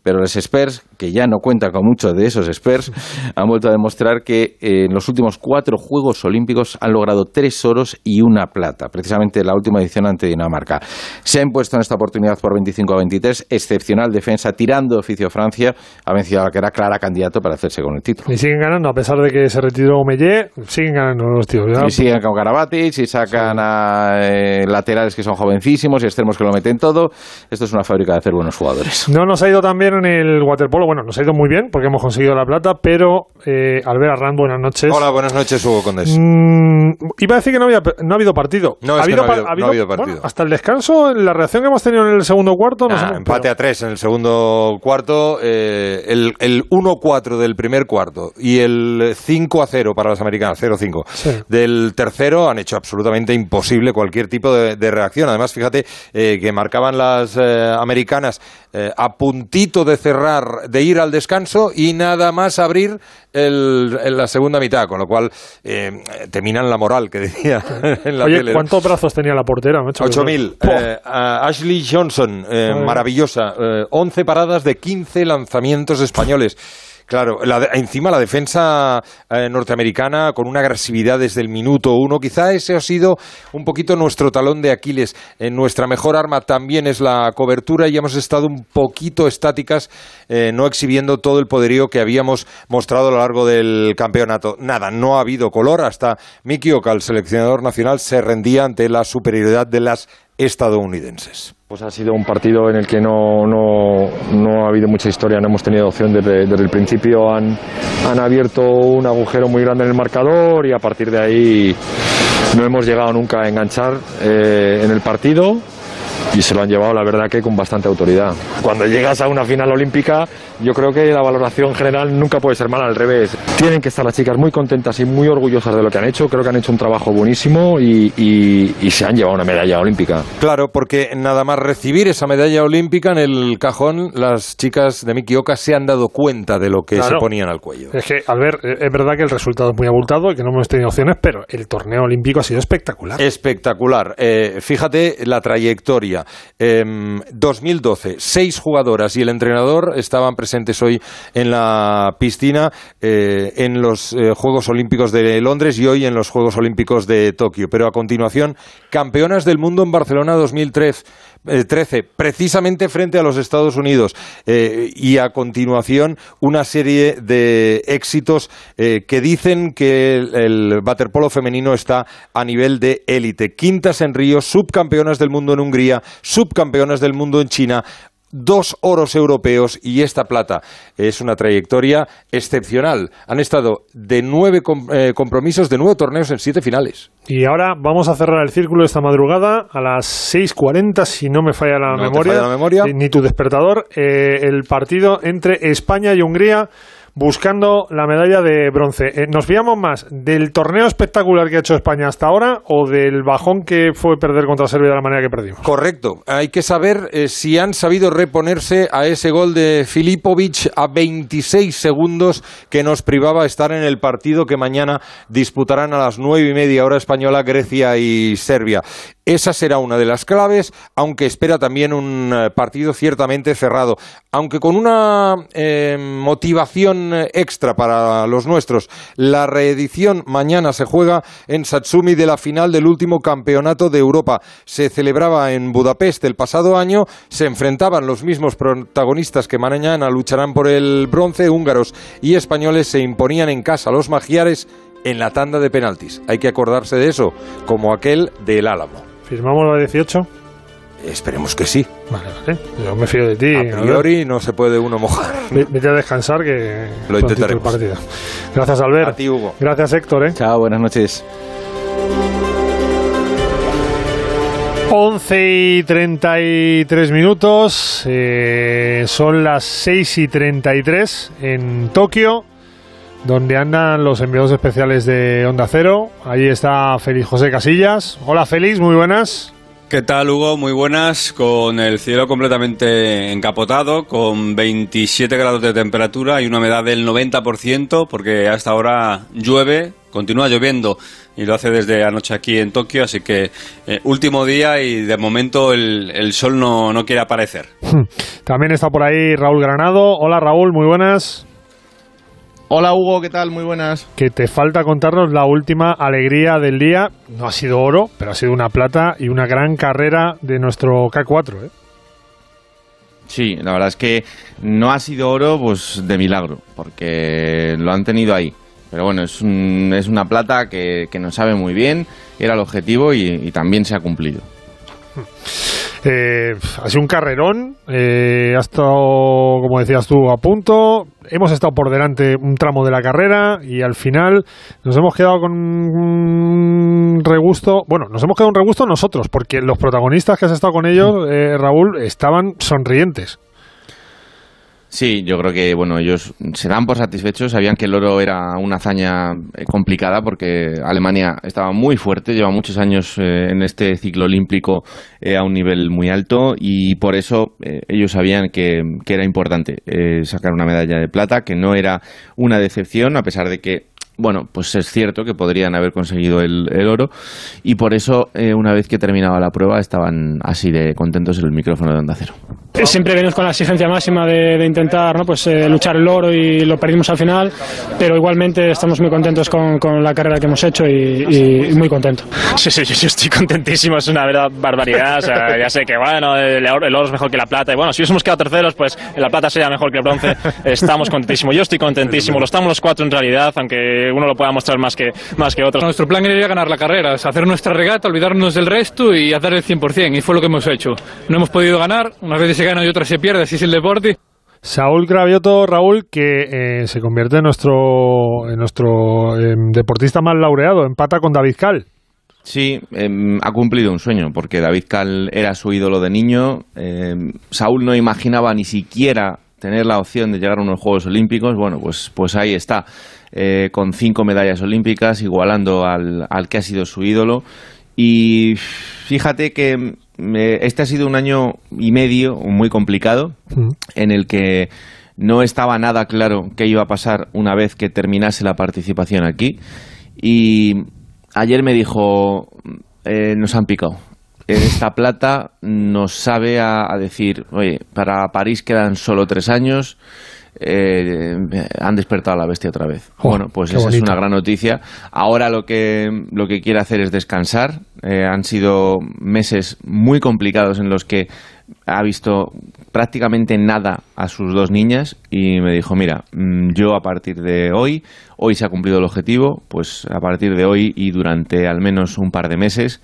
Pero los Spurs, que ya no cuentan con muchos de esos Spurs, han vuelto a demostrar que eh, en los últimos cuatro Juegos Olímpicos han logrado tres oros y una plata, precisamente la última edición ante Dinamarca. Se ha impuesto en esta oportunidad por 25 a 23, excepcional defensa, tirando oficio Francia, ha vencido a la que era clara candidato para hacerse con el título. Y siguen ganando, a pesar de que se retiró Mellé, siguen ganando los tíos. ya. Y siguen con Karabatic, y sacan a eh, laterales que son jovencísimos y extremos que lo meten todo. Esto es una fábrica de hacer buenos jugadores. No nos ha ido tan bien en el waterpolo, bueno, nos ha ido muy bien porque hemos conseguido la plata, pero eh, Albert Arran, buenas noches. Hola, buenas noches, Hugo Condés. Mm, iba a decir que no, había, no ha habido partido. No, ha habido- no ha habido partido. bueno, hasta el descanso, la reacción que hemos tenido en el segundo cuarto, Nah, empate a tres en el segundo cuarto, eh, el, el 1-4 del primer cuarto y el 5-0 para los americanos, 0-5 Sí. del tercero han hecho absolutamente imposible cualquier tipo de, de reacción. Además, fíjate eh, que marcaban las eh, americanas a puntito de cerrar, de ir al descanso y nada más abrir el, en la segunda mitad, con lo cual eh, te minan la moral, que decía en la Oye, tele. ¿cuántos brazos tenía la portera? macho? 8.000. Eh, Ashley Johnson, eh, maravillosa. Eh, 11 paradas de 15 lanzamientos españoles. Claro, la encima la defensa eh, norteamericana con una agresividad desde el minuto uno. Quizá ese ha sido un poquito nuestro talón de Aquiles. Nuestra mejor arma también es la cobertura y hemos estado un poquito estáticas, eh, no exhibiendo todo el poderío que habíamos mostrado a lo largo del campeonato. Nada, no ha habido color. Hasta Miki Oka, el seleccionador nacional, se rendía ante la superioridad de las estadounidenses. Pues ha sido un partido en el que no, no, no ha habido mucha historia, no hemos tenido opción desde, el principio. Han, han abierto un agujero muy grande en el marcador y a partir de ahí no hemos llegado nunca a enganchar eh, en el partido y se lo han llevado, la verdad, que con bastante autoridad. Cuando llegas a una final olímpica, yo creo que la valoración general nunca puede ser mala, al revés. Tienen que estar las chicas muy contentas y muy orgullosas de lo que han hecho. Creo que han hecho un trabajo buenísimo y, y- y se han llevado una medalla olímpica. Claro, porque nada más recibir esa medalla olímpica en el cajón, las chicas de Miki Oka se han dado cuenta de lo que Claro. se ponían al cuello. Es que, Albert, eh, es verdad que el resultado es muy abultado y que no hemos tenido opciones, pero el torneo olímpico ha sido espectacular. Espectacular. Eh, fíjate la trayectoria. Em, 2012, seis jugadoras y el entrenador estaban presentes hoy en la piscina eh, en los eh, Juegos Olímpicos de Londres y hoy en los Juegos Olímpicos de Tokio. Pero a continuación, campeonas del mundo en Barcelona 2013. Eh, 13, precisamente frente a los Estados Unidos eh, y a continuación una serie de éxitos eh, que dicen que el, el waterpolo femenino está a nivel de élite. Quintas en Río, subcampeonas del mundo en Hungría, subcampeonas del mundo en China, dos oros europeos y esta plata. Es una trayectoria excepcional. Han estado de nueve com- eh, compromisos, de nueve torneos en siete finales. Y ahora vamos a cerrar el círculo esta madrugada a las 6.40, si no me falla la, No memoria, falla la memoria. ni tu despertador, eh, el partido entre España y Hungría buscando la medalla de bronce. Eh, ¿Nos fiamos más del torneo espectacular que ha hecho España hasta ahora o del bajón que fue perder contra Serbia de la manera que perdimos? Correcto. Hay que saber eh, si han sabido reponerse a ese gol de Filipovic a 26 segundos que nos privaba estar en el partido que mañana disputarán a las nueve y media hora española Grecia y Serbia. Esa será una de las claves, aunque espera también un eh, partido ciertamente cerrado, aunque con una eh, motivación eh, extra para los nuestros. La reedición mañana se juega en Satsumi de la final del último campeonato de Europa. Se celebraba en Budapest el pasado año, se enfrentaban los mismos protagonistas que mañana lucharán por el bronce, húngaros y españoles se imponían en casa los magiares en la tanda de penaltis. Hay que acordarse de eso, como aquel del Álamo. ¿Firmamos la 18? Esperemos que sí. Vale, vale. Yo me fío de ti. A priori no se puede uno mojar. Ve- Vete a descansar que Lo intentaremos. el partido. Gracias, Albert. A ti, Hugo. Gracias, Héctor. ¿eh? Chao, buenas noches. 11 y 33 minutos, eh, son las 6 y 33 en Tokio, donde andan los enviados especiales de Onda Cero. Ahí está Félix José Casillas. Hola Félix, muy buenas. ¿Qué tal, Hugo? Muy buenas, con el cielo completamente encapotado, con 27 grados de temperatura y una humedad del 90%, porque hasta ahora llueve, continúa lloviendo y lo hace desde anoche aquí en Tokio, así que eh, último día y de momento el, el sol no, no quiere aparecer. También está por ahí Raúl Granado. Hola Raúl, muy buenas. Hola Hugo, ¿qué tal? Muy buenas. Que te falta contarnos la última alegría del día. No ha sido oro, pero ha sido una plata y una gran carrera de nuestro K4. ¿eh? Sí, la verdad es que no ha sido oro pues de milagro, porque lo han tenido ahí. Pero bueno, es, un- es una plata que, que nos sabe muy bien, era el objetivo y, y también se ha cumplido. Eh, ha sido un carrerón, eh, ha estado, como decías tú, a punto. Hemos estado por delante un tramo de la carrera y al final nos hemos quedado con un regusto. Bueno, nos hemos quedado un regusto nosotros, porque los protagonistas que has estado con ellos, eh, Raúl, estaban sonrientes. Sí, yo creo que bueno ellos se dan por satisfechos. Sabían que el oro era una hazaña eh, complicada porque Alemania estaba muy fuerte, lleva muchos años eh, en este ciclo olímpico eh, a un nivel muy alto y por eso ellos sabían que, que era importante sacar una medalla de plata, que no era una decepción a pesar de que bueno, pues es cierto que podrían haber conseguido el, oro y por eso eh, una vez que terminaba la prueba estaban así de contentos en el micrófono de Onda Cero. Siempre venimos con la exigencia máxima de, intentar ¿no? pues, eh, luchar el oro y lo perdimos al final, pero igualmente estamos muy contentos con, la carrera que hemos hecho y, muy contentos. Sí, sí, yo, estoy contentísimo, es una verdad barbaridad. ya sé que bueno, el oro, el oro, es mejor que la plata y bueno, si hubiésemos quedado terceros, pues la plata sería mejor que el bronce. Estamos contentísimos, yo estoy contentísimo, lo estamos los cuatro en realidad, aunque uno lo pueda mostrar más que, más que otros. Nuestro plan era ganar la carrera, es hacer nuestra regata, olvidarnos del resto y hacer el 100%, y fue lo que hemos hecho. No hemos podido ganar, unas veces se gana y otras se pierde, así es el deporte. Saúl Gravioto, Raúl, que eh, se convierte en nuestro, en nuestro em, deportista más laureado, empata con David Cal. Sí, em, ha cumplido un sueño, porque David Cal era su ídolo de niño. Em, Saúl no imaginaba ni siquiera tener la opción de llegar a unos Juegos Olímpicos. Bueno, pues, pues ahí está. Eh, con cinco medallas olímpicas, igualando al, al, que ha sido su ídolo. Y fíjate que este ha sido un año y medio muy complicado, en el que no estaba nada claro qué iba a pasar una vez que terminase la participación aquí. Y ayer me dijo, eh, nos han picado. Esta plata nos sabe a, a decir, oye, para París quedan solo tres años eh, han despertado a la bestia otra vez. Oh, bueno, pues esa es una gran noticia. Ahora lo que, lo que quiere hacer es descansar. Eh, han sido meses muy complicados en los que ha visto prácticamente nada a sus dos niñas y me dijo, mira, mm, yo a partir de hoy, hoy se ha cumplido el objetivo, pues a partir de hoy y durante al menos un par de meses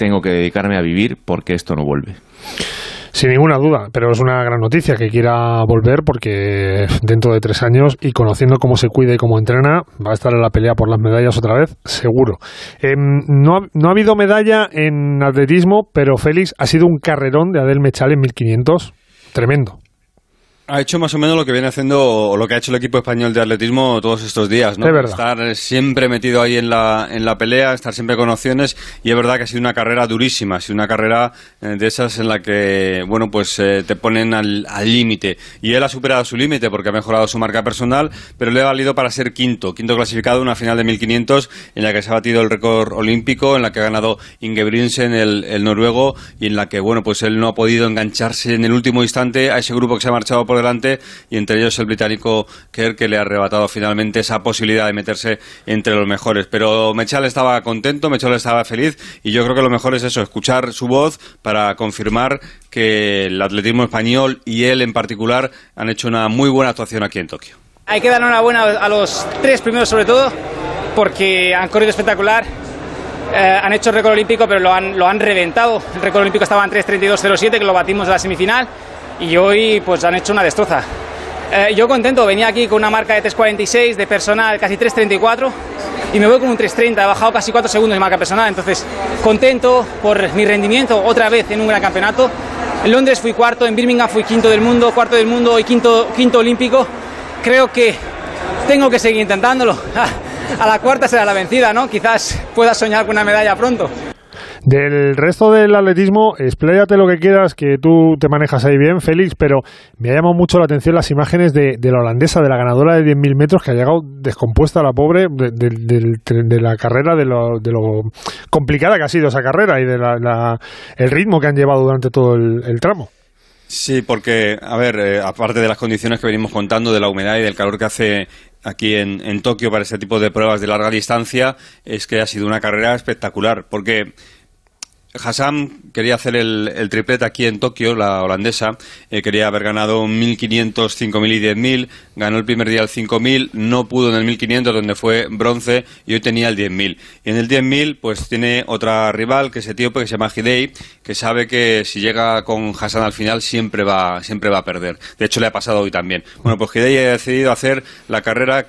tengo que dedicarme a vivir porque esto no vuelve. Sin ninguna duda, pero es una gran noticia que quiera volver porque dentro de tres años y conociendo cómo se cuida y cómo entrena, va a estar en la pelea por las medallas otra vez, seguro. Em, no, ha, no, ha, habido medalla en atletismo, pero Félix ha sido un carrerón de Adel Mechal en 1500, tremendo. Ha hecho más o menos lo que viene haciendo o lo que ha hecho el equipo español de atletismo todos estos días, ¿no? Estar siempre metido ahí en la, en la pelea, estar siempre con opciones y es verdad que ha sido una carrera durísima, ha sido una carrera eh, de esas en la que, bueno, pues eh, te ponen al límite y él ha superado su límite porque ha mejorado su marca personal, pero le ha valido para ser quinto, quinto clasificado en una final de 1500 en la que se ha batido el récord olímpico, en la que ha ganado Ingebrinsen, el, el noruego y en la que, bueno, pues él no ha podido engancharse en el último instante a ese grupo que se ha marchado por delante y entre ellos el británico Kerr que le ha arrebatado finalmente esa posibilidad de meterse entre los mejores. Pero Mechal estaba contento, Mechal estaba feliz y yo creo que lo mejor es eso, escuchar su voz para confirmar que el atletismo español y él en particular han hecho una muy buena actuación aquí en Tokio. Hay que dar enhorabuena a los tres primeros sobre todo porque han corrido espectacular. Eh, han hecho el récord olímpico, pero lo han, lo han reventado. El récord olímpico estaba en 3.32.07, que lo batimos en la semifinal y hoy pues han hecho una destroza. Eh, yo contento, venía aquí con una marca de 3.46 de personal, casi 3.34 y me voy con un 3.30, he bajado casi 4 segundos de marca personal, entonces contento por mi rendimiento otra vez en un gran campeonato. En Londres fui cuarto, en Birmingham fui quinto del mundo, cuarto del mundo y quinto, quinto olímpico. Creo que tengo que seguir intentándolo. A la cuarta será la vencida, ¿no? Quizás pueda soñar con una medalla pronto. Del resto del atletismo, expláyate lo que quieras, que tú te manejas ahí bien, Félix, pero me ha llamado mucho la atención las imágenes de, la holandesa, de la ganadora de 10.000 metros, que ha llegado descompuesta la pobre de, la carrera, de lo, complicada que ha sido esa carrera y de el ritmo que han llevado durante todo el, tramo. Sí, porque, a ver, eh, aparte de las condiciones que venimos contando, de la humedad y del calor que hace aquí en, en Tokio para ese tipo de pruebas de larga distancia, es que ha sido una carrera espectacular, porque Hassan quería hacer el, triplete aquí en Tokio, la holandesa. Eh, quería haber ganado 1.500, 5.000 y 10.000. Ganó el primer día el 5.000, no pudo en el 1.500, donde fue bronce, y hoy tenía el 10.000. Y en el 10.000, pues tiene otra rival, que es etíope, que se llama Hidei, que sabe que si llega con Hassan al final siempre va, siempre va a perder. De hecho, le ha pasado hoy también. Bueno, pues Hidei ha decidido hacer la carrera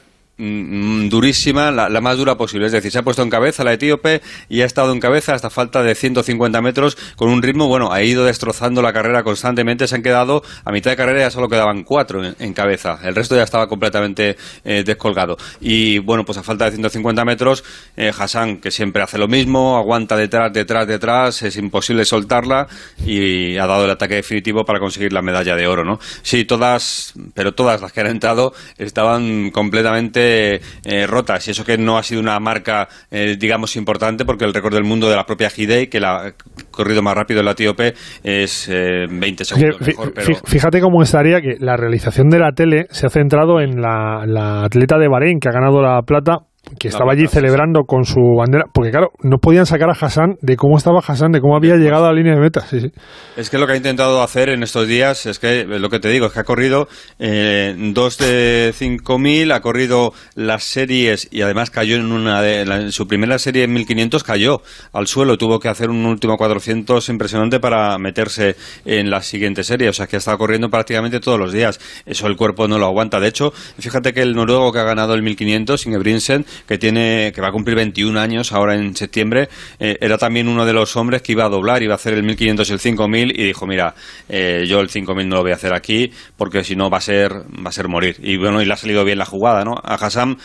durísima, la, más dura posible. Es decir, se ha puesto en cabeza la etíope y ha estado en cabeza hasta falta de 150 metros con un ritmo, bueno, ha ido destrozando la carrera constantemente. Se han quedado, a mitad de carrera ya solo quedaban cuatro en, en cabeza. El resto ya estaba completamente eh, descolgado. Y bueno, pues a falta de 150 metros, eh, Hassan, que siempre hace lo mismo, aguanta detrás, detrás, detrás, es imposible soltarla y ha dado el ataque definitivo para conseguir la medalla de oro, ¿no? Sí, todas, pero todas las que han entrado estaban completamente eh, rotas. Y eso que no ha sido una marca, eh, digamos, importante porque el récord del mundo de la propia Hidey, que la ha corrido más rápido en la etíope, es eh, 20 segundos mejor, pero... Fíjate cómo estaría que la realización de la tele se ha centrado en la, la atleta de Bahrein que ha ganado la plata, que estaba allí celebrando con su bandera, porque claro, no podían sacar a Hassan de cómo estaba Hassan, de cómo había llegado a la línea de meta. Sí, sí. Es que lo que ha intentado hacer en estos días es que, lo que te digo, es que ha corrido eh, dos de 5.000, ha corrido las series y además cayó en una de la- en su primera serie en 1.500 cayó al suelo, tuvo que hacer un último 400 impresionante para meterse en la siguiente serie, o sea que ha estado corriendo prácticamente todos los días, eso el cuerpo no lo aguanta, de hecho, fíjate que el noruego que ha ganado el 1.500, Ingebrinsen, que tiene, que va a cumplir 21 años ahora en septiembre, eh, era también uno de los hombres que iba a doblar, iba a hacer el 1500 y el 5000 y dijo, mira, eh, yo el 5000 no lo voy a hacer aquí porque si no va a ser va a ser morir. Y bueno, y le ha salido bien la jugada, ¿no? A Hassam mm,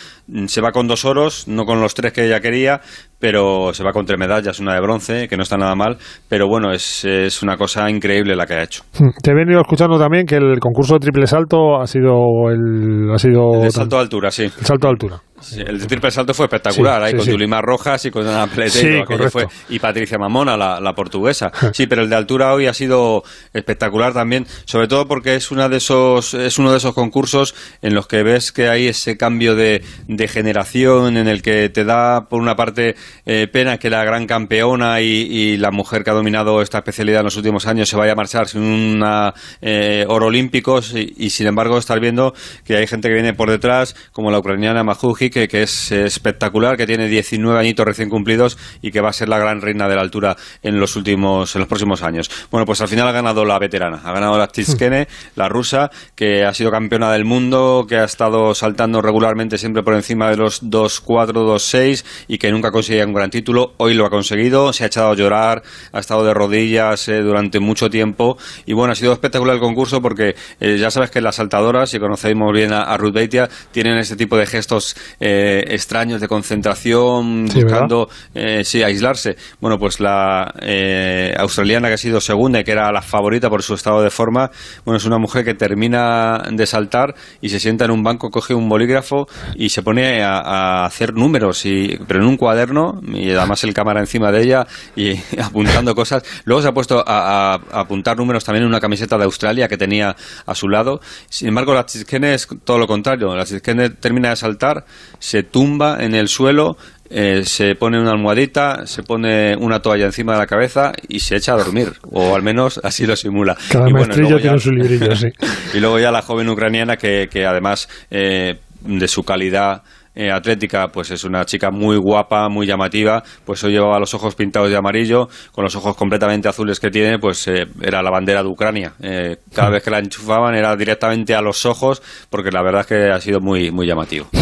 se va con dos oros, no con los tres que ella quería, pero se va con tres medallas, una de bronce, que no está nada mal, pero bueno, es, es una cosa increíble la que ha hecho. Te he venido escuchando también que el concurso de triple salto ha sido el ha sido El salto de altura, sí. el salto de altura. Sí, el de triple salto fue espectacular, Sí, ahí sí, con. Yulimar Rojas y con Ana Peleteiro, fue, y Patricia Mamona, la, la portuguesa. Sí, pero el de altura hoy ha sido espectacular también, sobre todo porque es una de esos, es uno de esos concursos en los que ves que hay ese cambio de, de generación, en el que te da por una parte eh, pena que la gran campeona y, y la mujer que ha dominado esta especialidad en los últimos años se vaya a marchar sin una eh, oro olímpicos y, y, sin embargo estar viendo que hay gente que viene por detrás, como la ucraniana Majuji, que, que es espectacular, que tiene 19 añitos recién cumplidos y que va a ser la gran reina de la altura en los últimos, en los próximos años. Bueno, pues al final ha ganado la veterana, ha ganado la Titskene, la rusa, que ha sido campeona del mundo, que ha estado saltando regularmente siempre por encima de los 2-4, 2-6 y que nunca conseguía un gran título. Hoy lo ha conseguido, se ha echado a llorar, ha estado de rodillas eh, durante mucho tiempo y bueno, ha sido espectacular el concurso porque eh, ya sabes que las saltadoras, si conocemos bien a, a Ruth Beitia, tienen este tipo de gestos eh, extraños de concentración, Sí, buscando eh, sí, aislarse. Bueno, pues la eh, australiana que ha sido segunda y que era la favorita por su estado de forma, bueno, es una mujer que termina de saltar y se sienta en un banco, coge un bolígrafo y se pone a, a hacer números, y, pero en un cuaderno, y además el cámara encima de ella y apuntando cosas. Luego se ha puesto a, a- a apuntar números también en una camiseta de Australia que tenía a su lado. Sin embargo, la Tizkene es todo lo contrario. La Tizkene termina de saltar, se tumba en el suelo, eh, se pone una almohadita, se pone una toalla encima de la cabeza y se echa a dormir, o al menos así lo simula. Cada y bueno, luego ya- tiene su librillo, sí. y luego ya la joven ucraniana que, que además eh, de su calidad eh, atlética, pues es una chica muy guapa, muy llamativa, pues hoy llevaba los ojos pintados de amarillo, con los ojos completamente azules que tiene, pues eh, era la bandera de Ucrania. Eh, cada vez que la enchufaban era directamente a los ojos, porque la verdad es que ha sido muy, muy llamativo.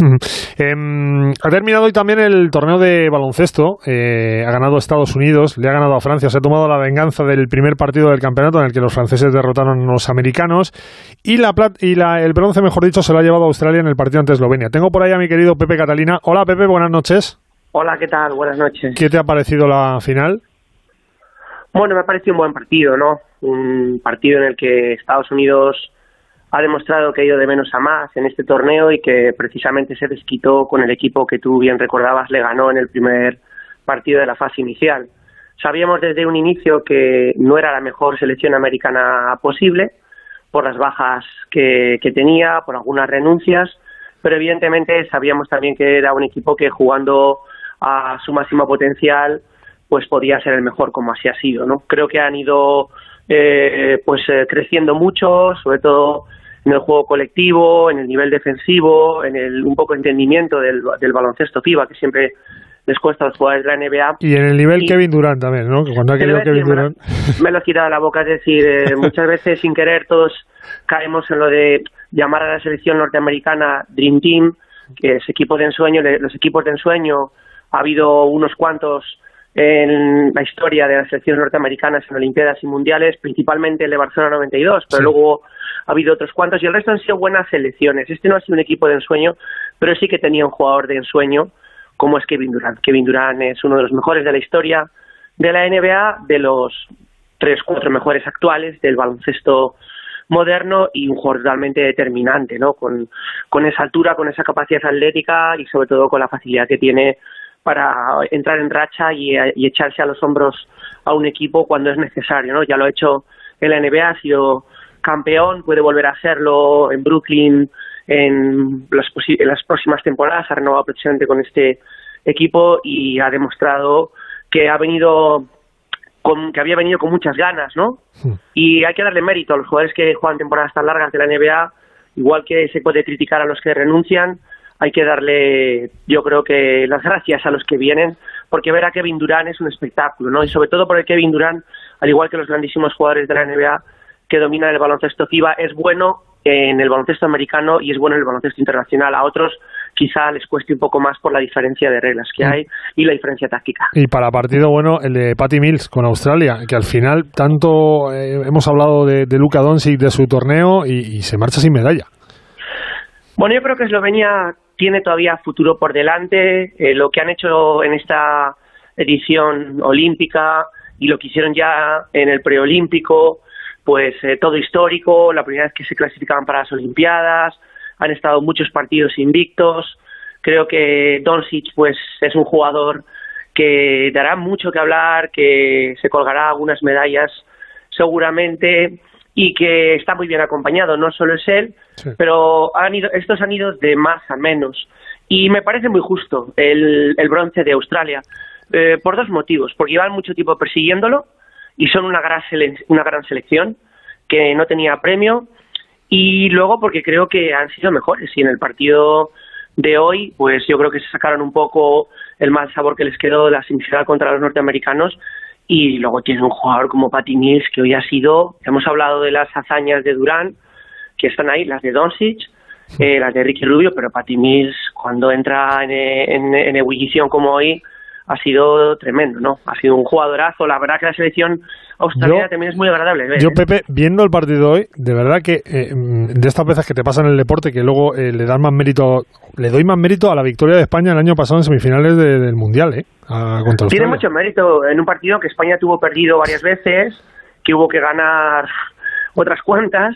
Em, ha terminado hoy también el torneo de baloncesto. ha ganado Estados Unidos, le ha ganado a Francia. Se ha tomado la venganza del primer partido del campeonato en el que los franceses derrotaron a los americanos. Y, la y la- el bronce, mejor dicho, se lo ha llevado a Australia en el partido ante Eslovenia. Tengo por ahí a mi querido Pepe Catalina. Hola Pepe, buenas noches. Hola, ¿qué tal? Buenas noches. ¿Qué te ha parecido la final? Bueno, me ha parecido un buen partido, ¿no? Un partido en el que Estados Unidos ha demostrado que ha ido de menos a más en este torneo y que precisamente se desquitó con el equipo que tú bien recordabas le ganó en el primer partido de la fase inicial. Sabíamos desde un inicio que no era la mejor selección americana posible por las bajas que, que tenía, por algunas renuncias, pero evidentemente sabíamos también que era un equipo que jugando a su máximo potencial pues podía ser el mejor como así ha sido no creo que han ido eh, pues eh, creciendo mucho sobre todo en el juego colectivo en el nivel defensivo en el un poco entendimiento del, baloncesto FIBA que siempre les cuesta a los jugadores de la NBA Y en el nivel Y- Kevin Durant también, ¿no? Cuando ha querido Kevin decir, Durant... me lo he quitado de la boca, es decir, eh, muchas veces sin querer todos caemos en lo de llamar a la selección norteamericana Dream Team, que es equipo de ensueño, los equipos de ensueño, ha habido unos cuantos en la historia de las selecciones norteamericanas en Olimpiadas y Mundiales, principalmente el de Barcelona 92, pero luego ha habido otros cuantos y el resto han sido buenas selecciones. Este no ha sido un equipo de ensueño, pero sí que tenía un jugador de ensueño como es Kevin Durant. Kevin Durant es uno de los mejores de la historia de la NBA, de los tres, cuatro mejores actuales del baloncesto moderno y un jugador realmente determinante, ¿no? Con, con esa altura, con esa capacidad atlética y sobre todo con la facilidad que tiene para entrar en racha y, y echarse a los hombros a un equipo cuando es necesario, ¿no? Ya lo ha hecho en la NBA, ha sido campeón, puede volver a serlo en Brooklyn en las, en las próximas temporadas, ha renovado precisamente con este equipo y ha demostrado que ha venido con, que había venido con muchas ganas, ¿no? Y hay que darle mérito a los jugadores que juegan temporadas tan largas de la NBA, igual que se puede criticar a los que renuncian, hay que darle, yo creo que las gracias a los que vienen, porque ver a Kevin Durant es un espectáculo, ¿no? Y sobre todo porque Kevin Durant, al igual que los grandísimos jugadores de la NBA que dominan el baloncesto FIBA, es bueno en el baloncesto americano y es bueno en el baloncesto internacional. A otros quizá les cueste un poco más por la diferencia de reglas que hay y la diferencia táctica. Y para partido bueno, el de Patty Mills con Australia, que al final tanto eh, hemos hablado de, de Luka Doncic, de su torneo, y, y se marcha sin medalla. Bueno, yo creo que Eslovenia tiene todavía futuro por delante. Eh, lo que han hecho en esta edición olímpica y lo que hicieron ya en el preolímpico, pues eh, todo histórico, la primera vez que se clasificaban para las Olimpiadas, han estado muchos partidos invictos. Creo que Doncic pues es un jugador que dará mucho que hablar, que se colgará algunas medallas seguramente y que está muy bien acompañado. No solo es él, pero han ido, estos han ido de más a menos. Y me parece muy justo el, el bronce de Australia, eh, por dos motivos. Porque llevan mucho tiempo persiguiéndolo y son una gran, una gran selección que no tenía premio. Y luego porque creo que han sido mejores. Y en el partido de hoy, pues yo creo que se sacaron un poco el mal sabor que les quedó de la semifinal contra los norteamericanos y luego tiene un jugador como Patty Mills que hoy ha sido, hemos hablado de las hazañas de Durán que están ahí, las de Doncic, eh, las de Ricky Rubio, pero Patty Mills cuando entra en, en, en ebullición como hoy ha sido tremendo, ¿no? Ha sido un jugadorazo, la verdad que la selección australiana Yo- también es muy agradable ver. Yo, ¿eh? Pepe, viendo el partido hoy, de verdad que eh, mm, de estas veces que te pasan en el deporte, que luego eh, le dan más mérito, le doy más mérito a la victoria de España el año pasado en semifinales de- del Mundial, ¿eh? A- contra Tiene Australia. mucho mérito en un partido que España tuvo perdido varias veces, que hubo que ganar otras cuantas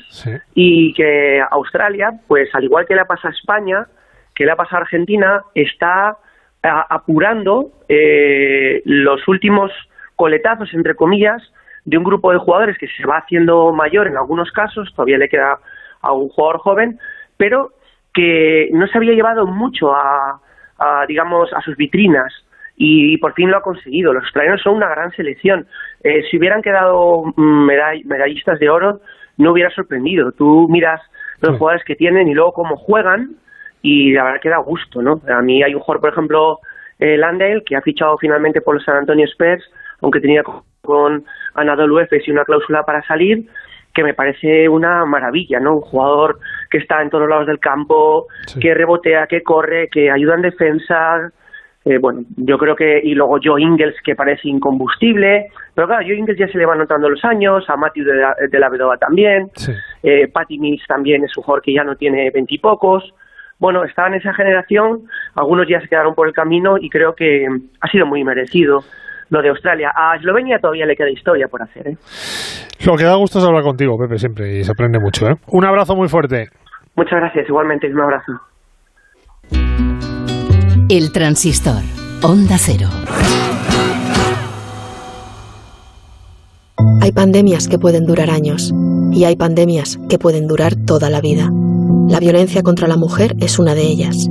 y que Australia, pues al igual que le ha pasado a España, que le ha pasado a Argentina, está a- apurando eh, los últimos coletazos, entre comillas, de un grupo de jugadores que se va haciendo mayor en algunos casos, todavía le queda a un jugador joven, pero que no se había llevado mucho a, a, digamos, a sus vitrinas y, por fin lo ha conseguido. Los australianos son una gran selección. Eh, si hubieran quedado mm, medall- medallistas de oro, no hubiera sorprendido. Tú miras los jugadores que tienen y luego cómo juegan y la verdad que da gusto, ¿no? A mí hay un jugador, por ejemplo, eh, Landale, que ha fichado finalmente por los San Antonio Spurs, aunque tenía co- con Anadolu Efes y una cláusula para salir, que me parece una maravilla, ¿no? Un jugador que está en todos lados del campo, que rebotea, que corre, que ayuda en defensa. Eh, bueno, yo creo que. Y luego Joe Ingles, que parece incombustible. Pero claro, Joe Ingles ya se le van notando los años, a Matthew de la, de la Vedova también. Eh, Patty Mills también es un jugador que ya no tiene veintipocos. Bueno, estaba en esa generación, algunos ya se quedaron por el camino y creo que ha sido muy merecido lo de Australia. A Eslovenia todavía le queda historia por hacer. ¿eh? Lo que da gusto es hablar contigo, Pepe, siempre, y se aprende mucho, ¿eh? Un abrazo muy fuerte. Muchas gracias, igualmente, un abrazo. El transistor. Onda cero. Hay pandemias que pueden durar años y hay pandemias que pueden durar toda la vida. La violencia contra la mujer es una de ellas.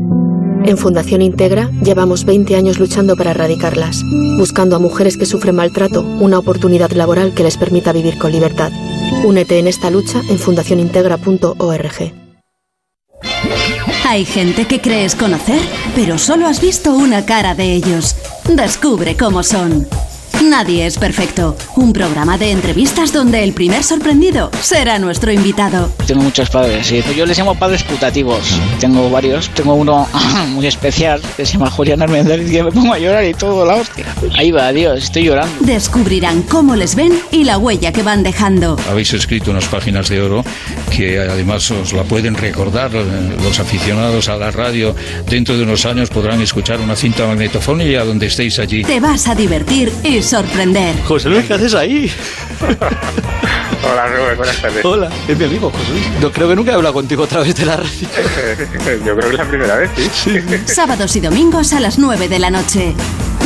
En Fundación Integra llevamos 20 años luchando para erradicarlas, buscando a mujeres que sufren maltrato una oportunidad laboral que les permita vivir con libertad. Únete en esta lucha en fundacionintegra.org. Hay gente que crees conocer, pero solo has visto una cara de ellos. Descubre cómo son. Nadie es perfecto. Un programa de entrevistas donde el primer sorprendido será nuestro invitado. Tengo muchos padres, sí. Yo les llamo padres putativos. Tengo varios. Tengo uno muy especial que se llama Julián Armendariz que me pongo a llorar y todo, la hostia. Ahí va, Dios, estoy llorando. Descubrirán cómo les ven y la huella que van dejando. Habéis escrito unas páginas de oro que además os la pueden recordar eh, los aficionados a la radio. Dentro de unos años podrán escuchar una cinta magnetofónica donde estéis allí. Te vas a divertir y sorprender. José Luis, ¿qué haces ahí? Hola, Rubén, buenas tardes. Hola, es mi amigo José Luis. No, creo que nunca he hablado contigo a través de la radio. Yo creo que es la primera vez, sí. Sábados y domingos a las 9 de la noche.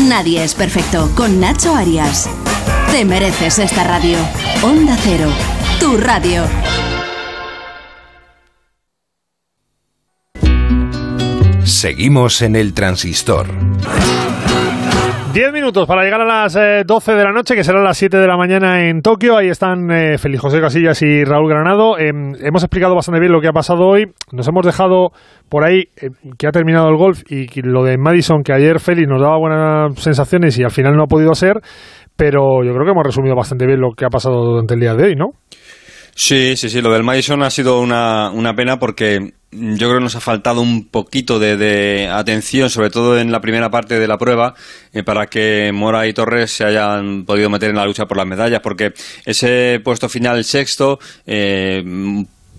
Nadie es perfecto con Nacho Arias. Te mereces esta radio. Onda Cero, tu radio. Seguimos en el transistor. Diez minutos para llegar a las eh, 12 de la noche, que serán las 7 de la mañana en Tokio. Ahí están eh, Félix José Casillas y Raúl Granado. Em, hemos explicado bastante bien lo que ha pasado hoy. Nos hemos dejado por ahí eh, que ha terminado el golf y lo de Madison, que ayer Félix nos daba buenas sensaciones y al final no ha podido ser. Pero yo creo que hemos resumido bastante bien lo que ha pasado durante el día de hoy, ¿no? Sí, sí, sí. Lo del Madison ha sido una, una pena porque yo creo que nos ha faltado un poquito de, de atención, sobre todo en la primera parte de la prueba, eh, para que Mora y Torres se hayan podido meter en la lucha por las medallas, porque ese puesto final sexto. Eh,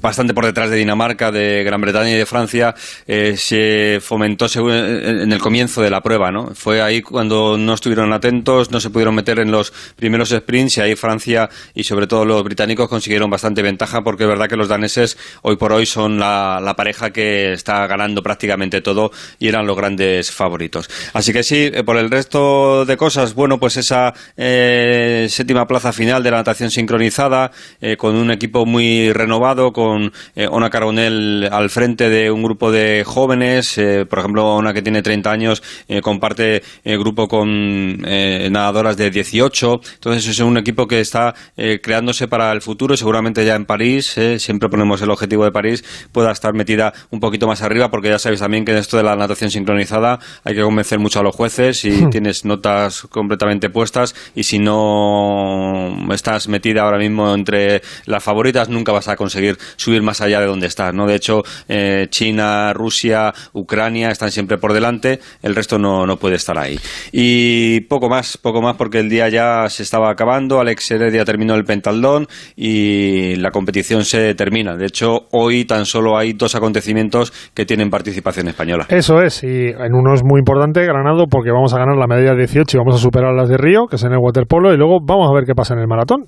bastante por detrás de Dinamarca, de Gran Bretaña y de Francia, eh, se fomentó según- en el comienzo de la prueba, ¿no? Fue ahí cuando no estuvieron atentos, no se pudieron meter en los primeros sprints y ahí Francia y sobre todo los británicos consiguieron bastante ventaja porque es verdad que los daneses hoy por hoy son la, pareja que está ganando prácticamente todo y eran los grandes favoritos. Así que sí, eh, por el resto de cosas, bueno, pues esa eh, séptima plaza final de la natación sincronizada eh, con un equipo muy renovado, con eh, Ona Carbonell al frente de un grupo de jóvenes, eh, por ejemplo, Ona que tiene 30 años eh, comparte el grupo con eh, nadadoras de 18, entonces es un equipo que está eh, creándose para el futuro seguramente ya en París, eh, siempre ponemos el objetivo de París, pueda estar metida un poquito más arriba porque ya sabéis también que en esto de la natación sincronizada hay que convencer mucho a los jueces y tienes notas completamente puestas y si no estás metida ahora mismo entre las favoritas nunca vas a conseguir subir más allá de donde estás, ¿no? De hecho, eh, China, Rusia, Ucrania están siempre por delante, el resto no, no puede estar ahí. Y poco más, poco más porque el día ya se estaba acabando, Alex Heredia terminó el pentaldón y la competición se termina. De hecho, hoy tan solo hay dos acontecimientos que tienen participación española. Eso es, y en uno es muy importante, Granado, porque vamos a ganar la medalla 18 y vamos a superar las de Río, que es en el waterpolo, y luego vamos a ver qué pasa en el maratón.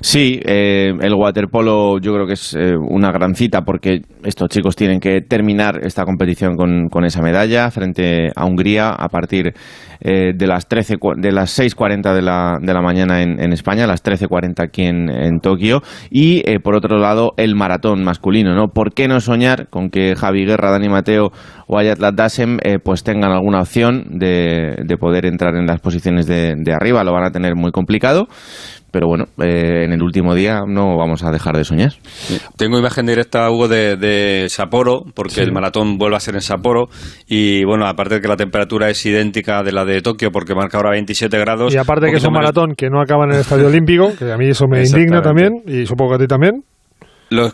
Sí, eh, el waterpolo yo creo que es eh, una gran cita porque estos chicos tienen que terminar esta competición con, con esa medalla frente a Hungría a partir eh, de las 13 cua- de las 6.40 de la, de la mañana en, en España, las 13.40 aquí en, en Tokio y eh, por otro lado el maratón masculino, ¿no? ¿Por qué no soñar con que Javi Guerra, Dani Mateo o Ayat eh, pues tengan alguna opción de, de poder entrar en las posiciones de, de arriba? Lo van a tener muy complicado. Pero bueno, eh, en el último día no vamos a dejar de soñar. Tengo imagen directa, Hugo, de, de Sapporo, porque el maratón vuelve a ser en Sapporo. Y bueno, aparte de que la temperatura es idéntica de la de Tokio, porque marca ahora 27 grados. Y aparte que es un maratón que no acaba en el Estadio Olímpico, que a mí eso me indigna también, y supongo que a ti también.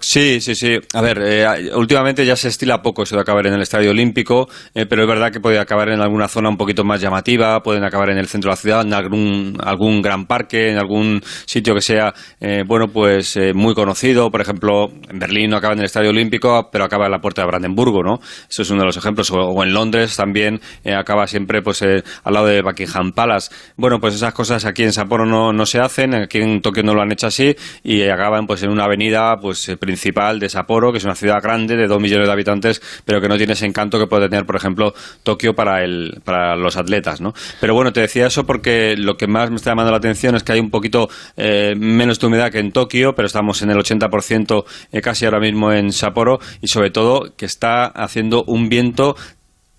Sí, sí, sí. A ver, eh, últimamente ya se estila poco eso de acabar en el Estadio Olímpico, eh, pero es verdad que puede acabar en alguna zona un poquito más llamativa, pueden acabar en el centro de la ciudad, en algún, algún gran parque, en algún sitio que sea, eh, bueno, pues eh, muy conocido. Por ejemplo, en Berlín no acaba en el Estadio Olímpico, pero acaba en la puerta de Brandenburgo, ¿no? Eso es uno de los ejemplos. O, en Londres también eh, acaba siempre pues al lado de Buckingham Palace. Bueno, pues esas cosas aquí en Sapporo no, no se hacen, aquí en Tokio no lo han hecho así y acaban pues en una avenida pues eh, principal de Sapporo, que es una ciudad grande de dos millones de habitantes, pero que no tiene ese encanto que puede tener, por ejemplo, Tokio para el para los atletas, ¿no? Pero bueno, te decía eso porque lo que más me está llamando la atención es que hay un poquito eh, menos de humedad que en Tokio, pero estamos en el 80% eh, casi ahora mismo en Sapporo y sobre todo que está haciendo un viento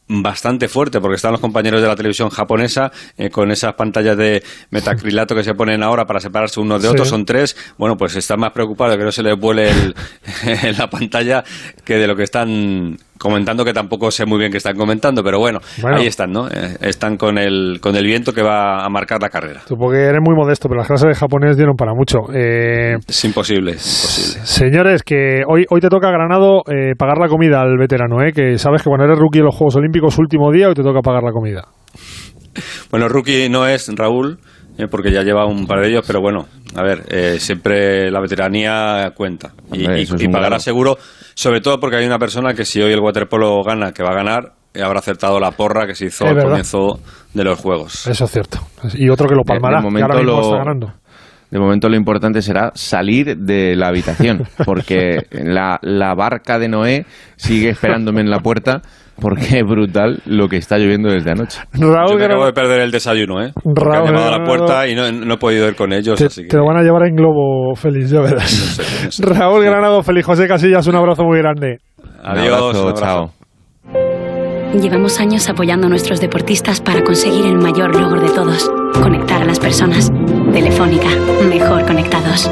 bastante fuerte porque están los compañeros de la televisión japonesa eh, con esas pantallas de metacrilato que se ponen ahora para separarse unos de Sí. otros son tres bueno pues están más preocupados de que no se les vuele el- la pantalla que de lo que están comentando que tampoco sé muy bien qué están comentando, pero bueno, Bueno. ahí están, ¿no? Eh, están con el, con el viento que va a marcar la carrera. Tú porque eres muy modesto, pero las clases de japonés dieron para mucho. Eh, Es imposible, es imposible. señores, que hoy, hoy te toca a Granado eh, pagar la comida al veterano, ¿eh? que sabes que cuando eres rookie en los Juegos Olímpicos, último día, hoy te toca pagar la comida. Bueno, rookie no es Raúl, eh, porque ya lleva un par de ellos, pero bueno, a ver, eh, siempre la veteranía cuenta. Y, Hombre, y- pagará seguro, sobre todo porque hay una persona que si hoy el waterpolo gana, que va a ganar, eh, habrá acertado la porra que se hizo Es al verdad. comienzo de los Juegos. Eso es cierto. Y otro que lo De- de palmará, que ahora mismo lo- está ganando. De momento lo importante será salir de la habitación, porque la, la barca de Noé sigue esperándome en la puerta, porque es brutal lo que está lloviendo desde anoche. Raúl Yo me acabo Granado- de perder el desayuno, ¿eh? Porque Raúl han llamado a la puerta y no, no he podido ir con ellos, Te, así que... te lo van a llevar en globo, Félix, ya verás. Raúl Granado, Félix José Casillas, un abrazo muy grande. Adiós, Un abrazo, un abrazo. chao. Llevamos años apoyando a nuestros deportistas para conseguir el mayor logro de todos, conectar a las personas. Telefónica, mejor conectados.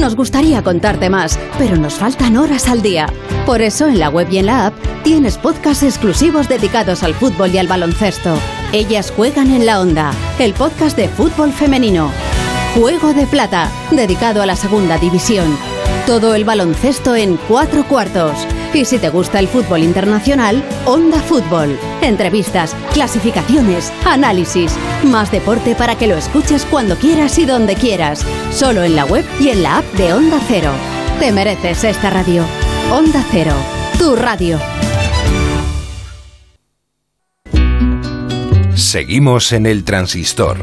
Nos gustaría contarte más, pero nos faltan horas al día. Por eso en la web y en la app tienes podcasts exclusivos dedicados al fútbol y al baloncesto. Ellas juegan en la onda, el podcast de fútbol femenino. Juego de Plata, dedicado a la segunda división. Todo el baloncesto en cuatro cuartos. Y si te gusta el fútbol internacional, Onda Fútbol. Entrevistas, clasificaciones, análisis. Más deporte para que lo escuches cuando quieras y donde quieras. Solo en la web y en la app de Onda Cero. Te mereces esta radio. Onda Cero, tu radio. Seguimos en el transistor.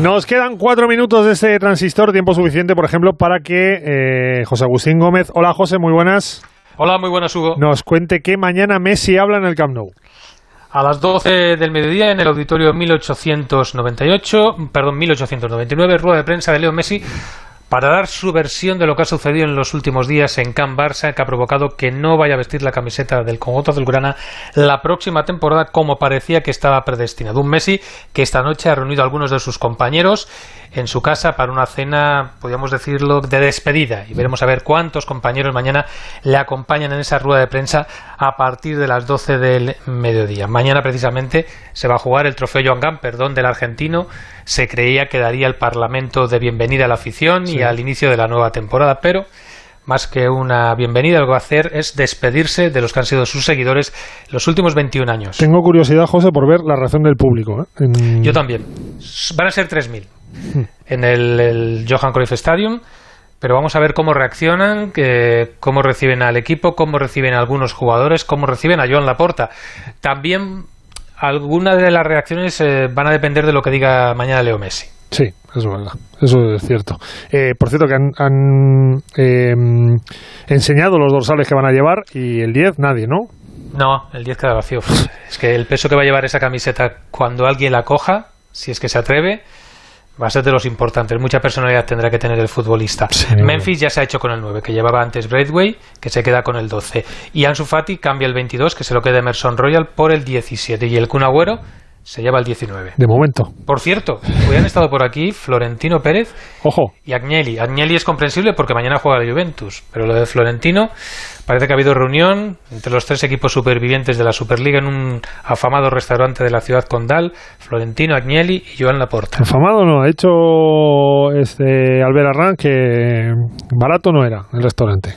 Nos quedan cuatro minutos de este transistor, tiempo suficiente, por ejemplo, para que eh, José Agustín Gómez, hola José, muy buenas, Hola, muy buenas, Hugo. nos cuente que mañana Messi habla en el Camp Nou. A las 12 del mediodía en el auditorio 1898, perdón, 1899, rueda de prensa de Leo Messi para dar su versión de lo que ha sucedido en los últimos días en Can Barça, que ha provocado que no vaya a vestir la camiseta del conjunto azulgrana la próxima temporada como parecía que estaba predestinado. Un Messi que esta noche ha reunido a algunos de sus compañeros en su casa para una cena, podríamos decirlo, de despedida. Y veremos a ver cuántos compañeros mañana le acompañan en esa rueda de prensa a partir de las 12 del mediodía. Mañana precisamente se va a jugar el trofeo Joan Gamper, donde el argentino se creía que daría el Parlamento de bienvenida a la afición y al inicio de la nueva temporada, pero más que una bienvenida, lo que va a hacer es despedirse de los que han sido sus seguidores los últimos 21 años. Tengo curiosidad, José, por ver la reacción del público. ¿eh? En- Yo también. Van a ser 3.000 en el, el Johan Cruyff Stadium, pero vamos a ver cómo reaccionan, cómo reciben al equipo, cómo reciben a algunos jugadores, cómo reciben a Joan Laporta. También algunas de las reacciones eh, van a depender de lo que diga mañana Leo Messi. Sí, eso es verdad, eso es cierto. Eh, por cierto, que han, han, eh, enseñado los dorsales que van a llevar y el 10 nadie, ¿no? No, el 10 queda vacío. Es que el peso que va a llevar esa camiseta cuando alguien la coja, si es que se atreve, va a ser de los importantes. Mucha personalidad tendrá que tener el futbolista. Memphis ya se ha hecho con el 9, que llevaba antes Braithwaite, que se queda con el 12. Y Ansu Fati cambia el 22, que se lo queda Emerson Royal, por el 17. Y el Kun Agüero se lleva el 19. De momento. Por cierto, hoy han estado por aquí Florentino Pérez Ojo. y Agnelli. Agnelli es comprensible porque mañana juega la Juventus, pero lo de Florentino parece que ha habido reunión entre los tres equipos supervivientes de la Superliga en un afamado restaurante de la ciudad condal, Florentino, Agnelli y Joan Laporta. Afamado no, ha hecho este Albert Arran que barato no era el restaurante.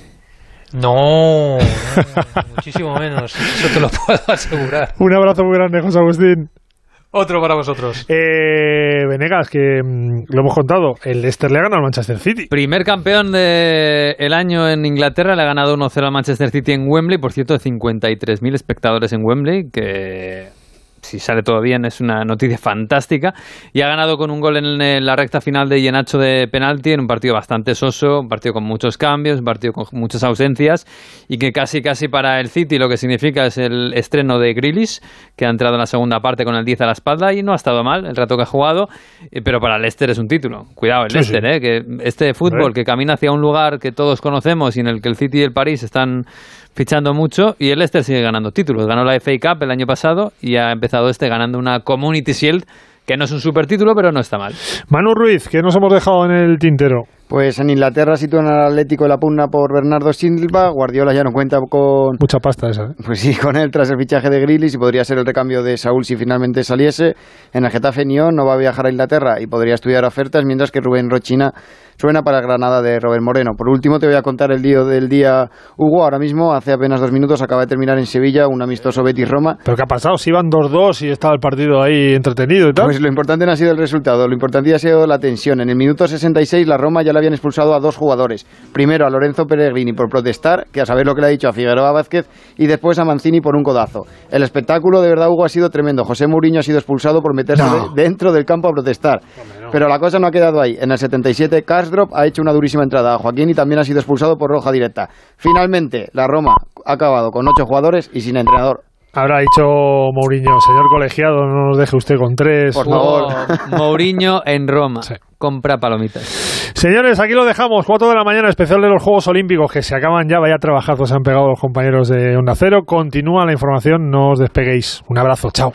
No, no, muchísimo menos, eso te lo puedo asegurar. Un abrazo muy grande, José Agustín. Otro para vosotros. Eh, Venegas, que mm, lo hemos contado, el Leicester le ha ganado al Manchester City. Primer campeón del año en Inglaterra, le ha ganado 1-0 al Manchester City en Wembley, por cierto, 53.000 espectadores en Wembley, que si sale todo bien, es una noticia fantástica. Y ha ganado con un gol en la recta final de Yenacho de penalti, en un partido bastante soso, un partido con muchos cambios, un partido con muchas ausencias, y que casi casi para el City lo que significa es el estreno de Grealish, que ha entrado en la segunda parte con el 10 a la espalda y no ha estado mal el rato que ha jugado, eh, pero para el Leicester es un título. Cuidado, el Sí, Leicester, sí. eh, que este fútbol que camina hacia un lugar que todos conocemos y en el que el City y el París están fichando mucho y el Leicester sigue ganando títulos. Ganó la FA Cup el año pasado y ha empezado este ganando una Community Shield que no es un super título, pero no está mal. Manu Ruiz, que nos hemos dejado en el tintero. Pues en Inglaterra sitúan al Atlético de la pugna por Bernardo Silva. Guardiola ya no cuenta con. Mucha pasta esa. ¿eh? Pues sí, con él tras el fichaje de Grealish y podría ser el recambio de Saúl si finalmente saliese. En el Getafe Nión no va a viajar a Inglaterra y podría estudiar ofertas, mientras que Rubén Rochina suena para Granada de Robert Moreno. Por último, te voy a contar el día del día, Hugo. Ahora mismo, hace apenas dos minutos, acaba de terminar en Sevilla un amistoso Betis-Roma. ¿Pero qué ha pasado? Si iban 2-2 y estaba el partido ahí entretenido y tal. Pues lo importante no ha sido el resultado, lo importante ha sido la tensión. En el minuto 66 la Roma ya le habían expulsado a dos jugadores. Primero a Lorenzo Pellegrini por protestar, que a saber lo que le ha dicho a Figueroa Vázquez, y después a Mancini por un codazo. El espectáculo de verdad, Hugo, ha sido tremendo. José Mourinho ha sido expulsado por meterse No. de- dentro del campo a protestar. Pero la cosa no ha quedado ahí. En el 77 Karsdorp ha hecho una durísima entrada a Joaquín y también ha sido expulsado por roja directa. Finalmente, la Roma ha acabado con ocho jugadores y sin entrenador. Habrá dicho Mourinho, señor colegiado, no nos deje usted con tres. Por favor. Mourinho en Roma. Compra palomitas. Señores, aquí lo dejamos. 4 de la mañana, especial de los Juegos Olímpicos que se acaban ya. Vaya trabajazos se han pegado los compañeros de Onda Cero. Continúa la información, no os despeguéis. Un abrazo, chao.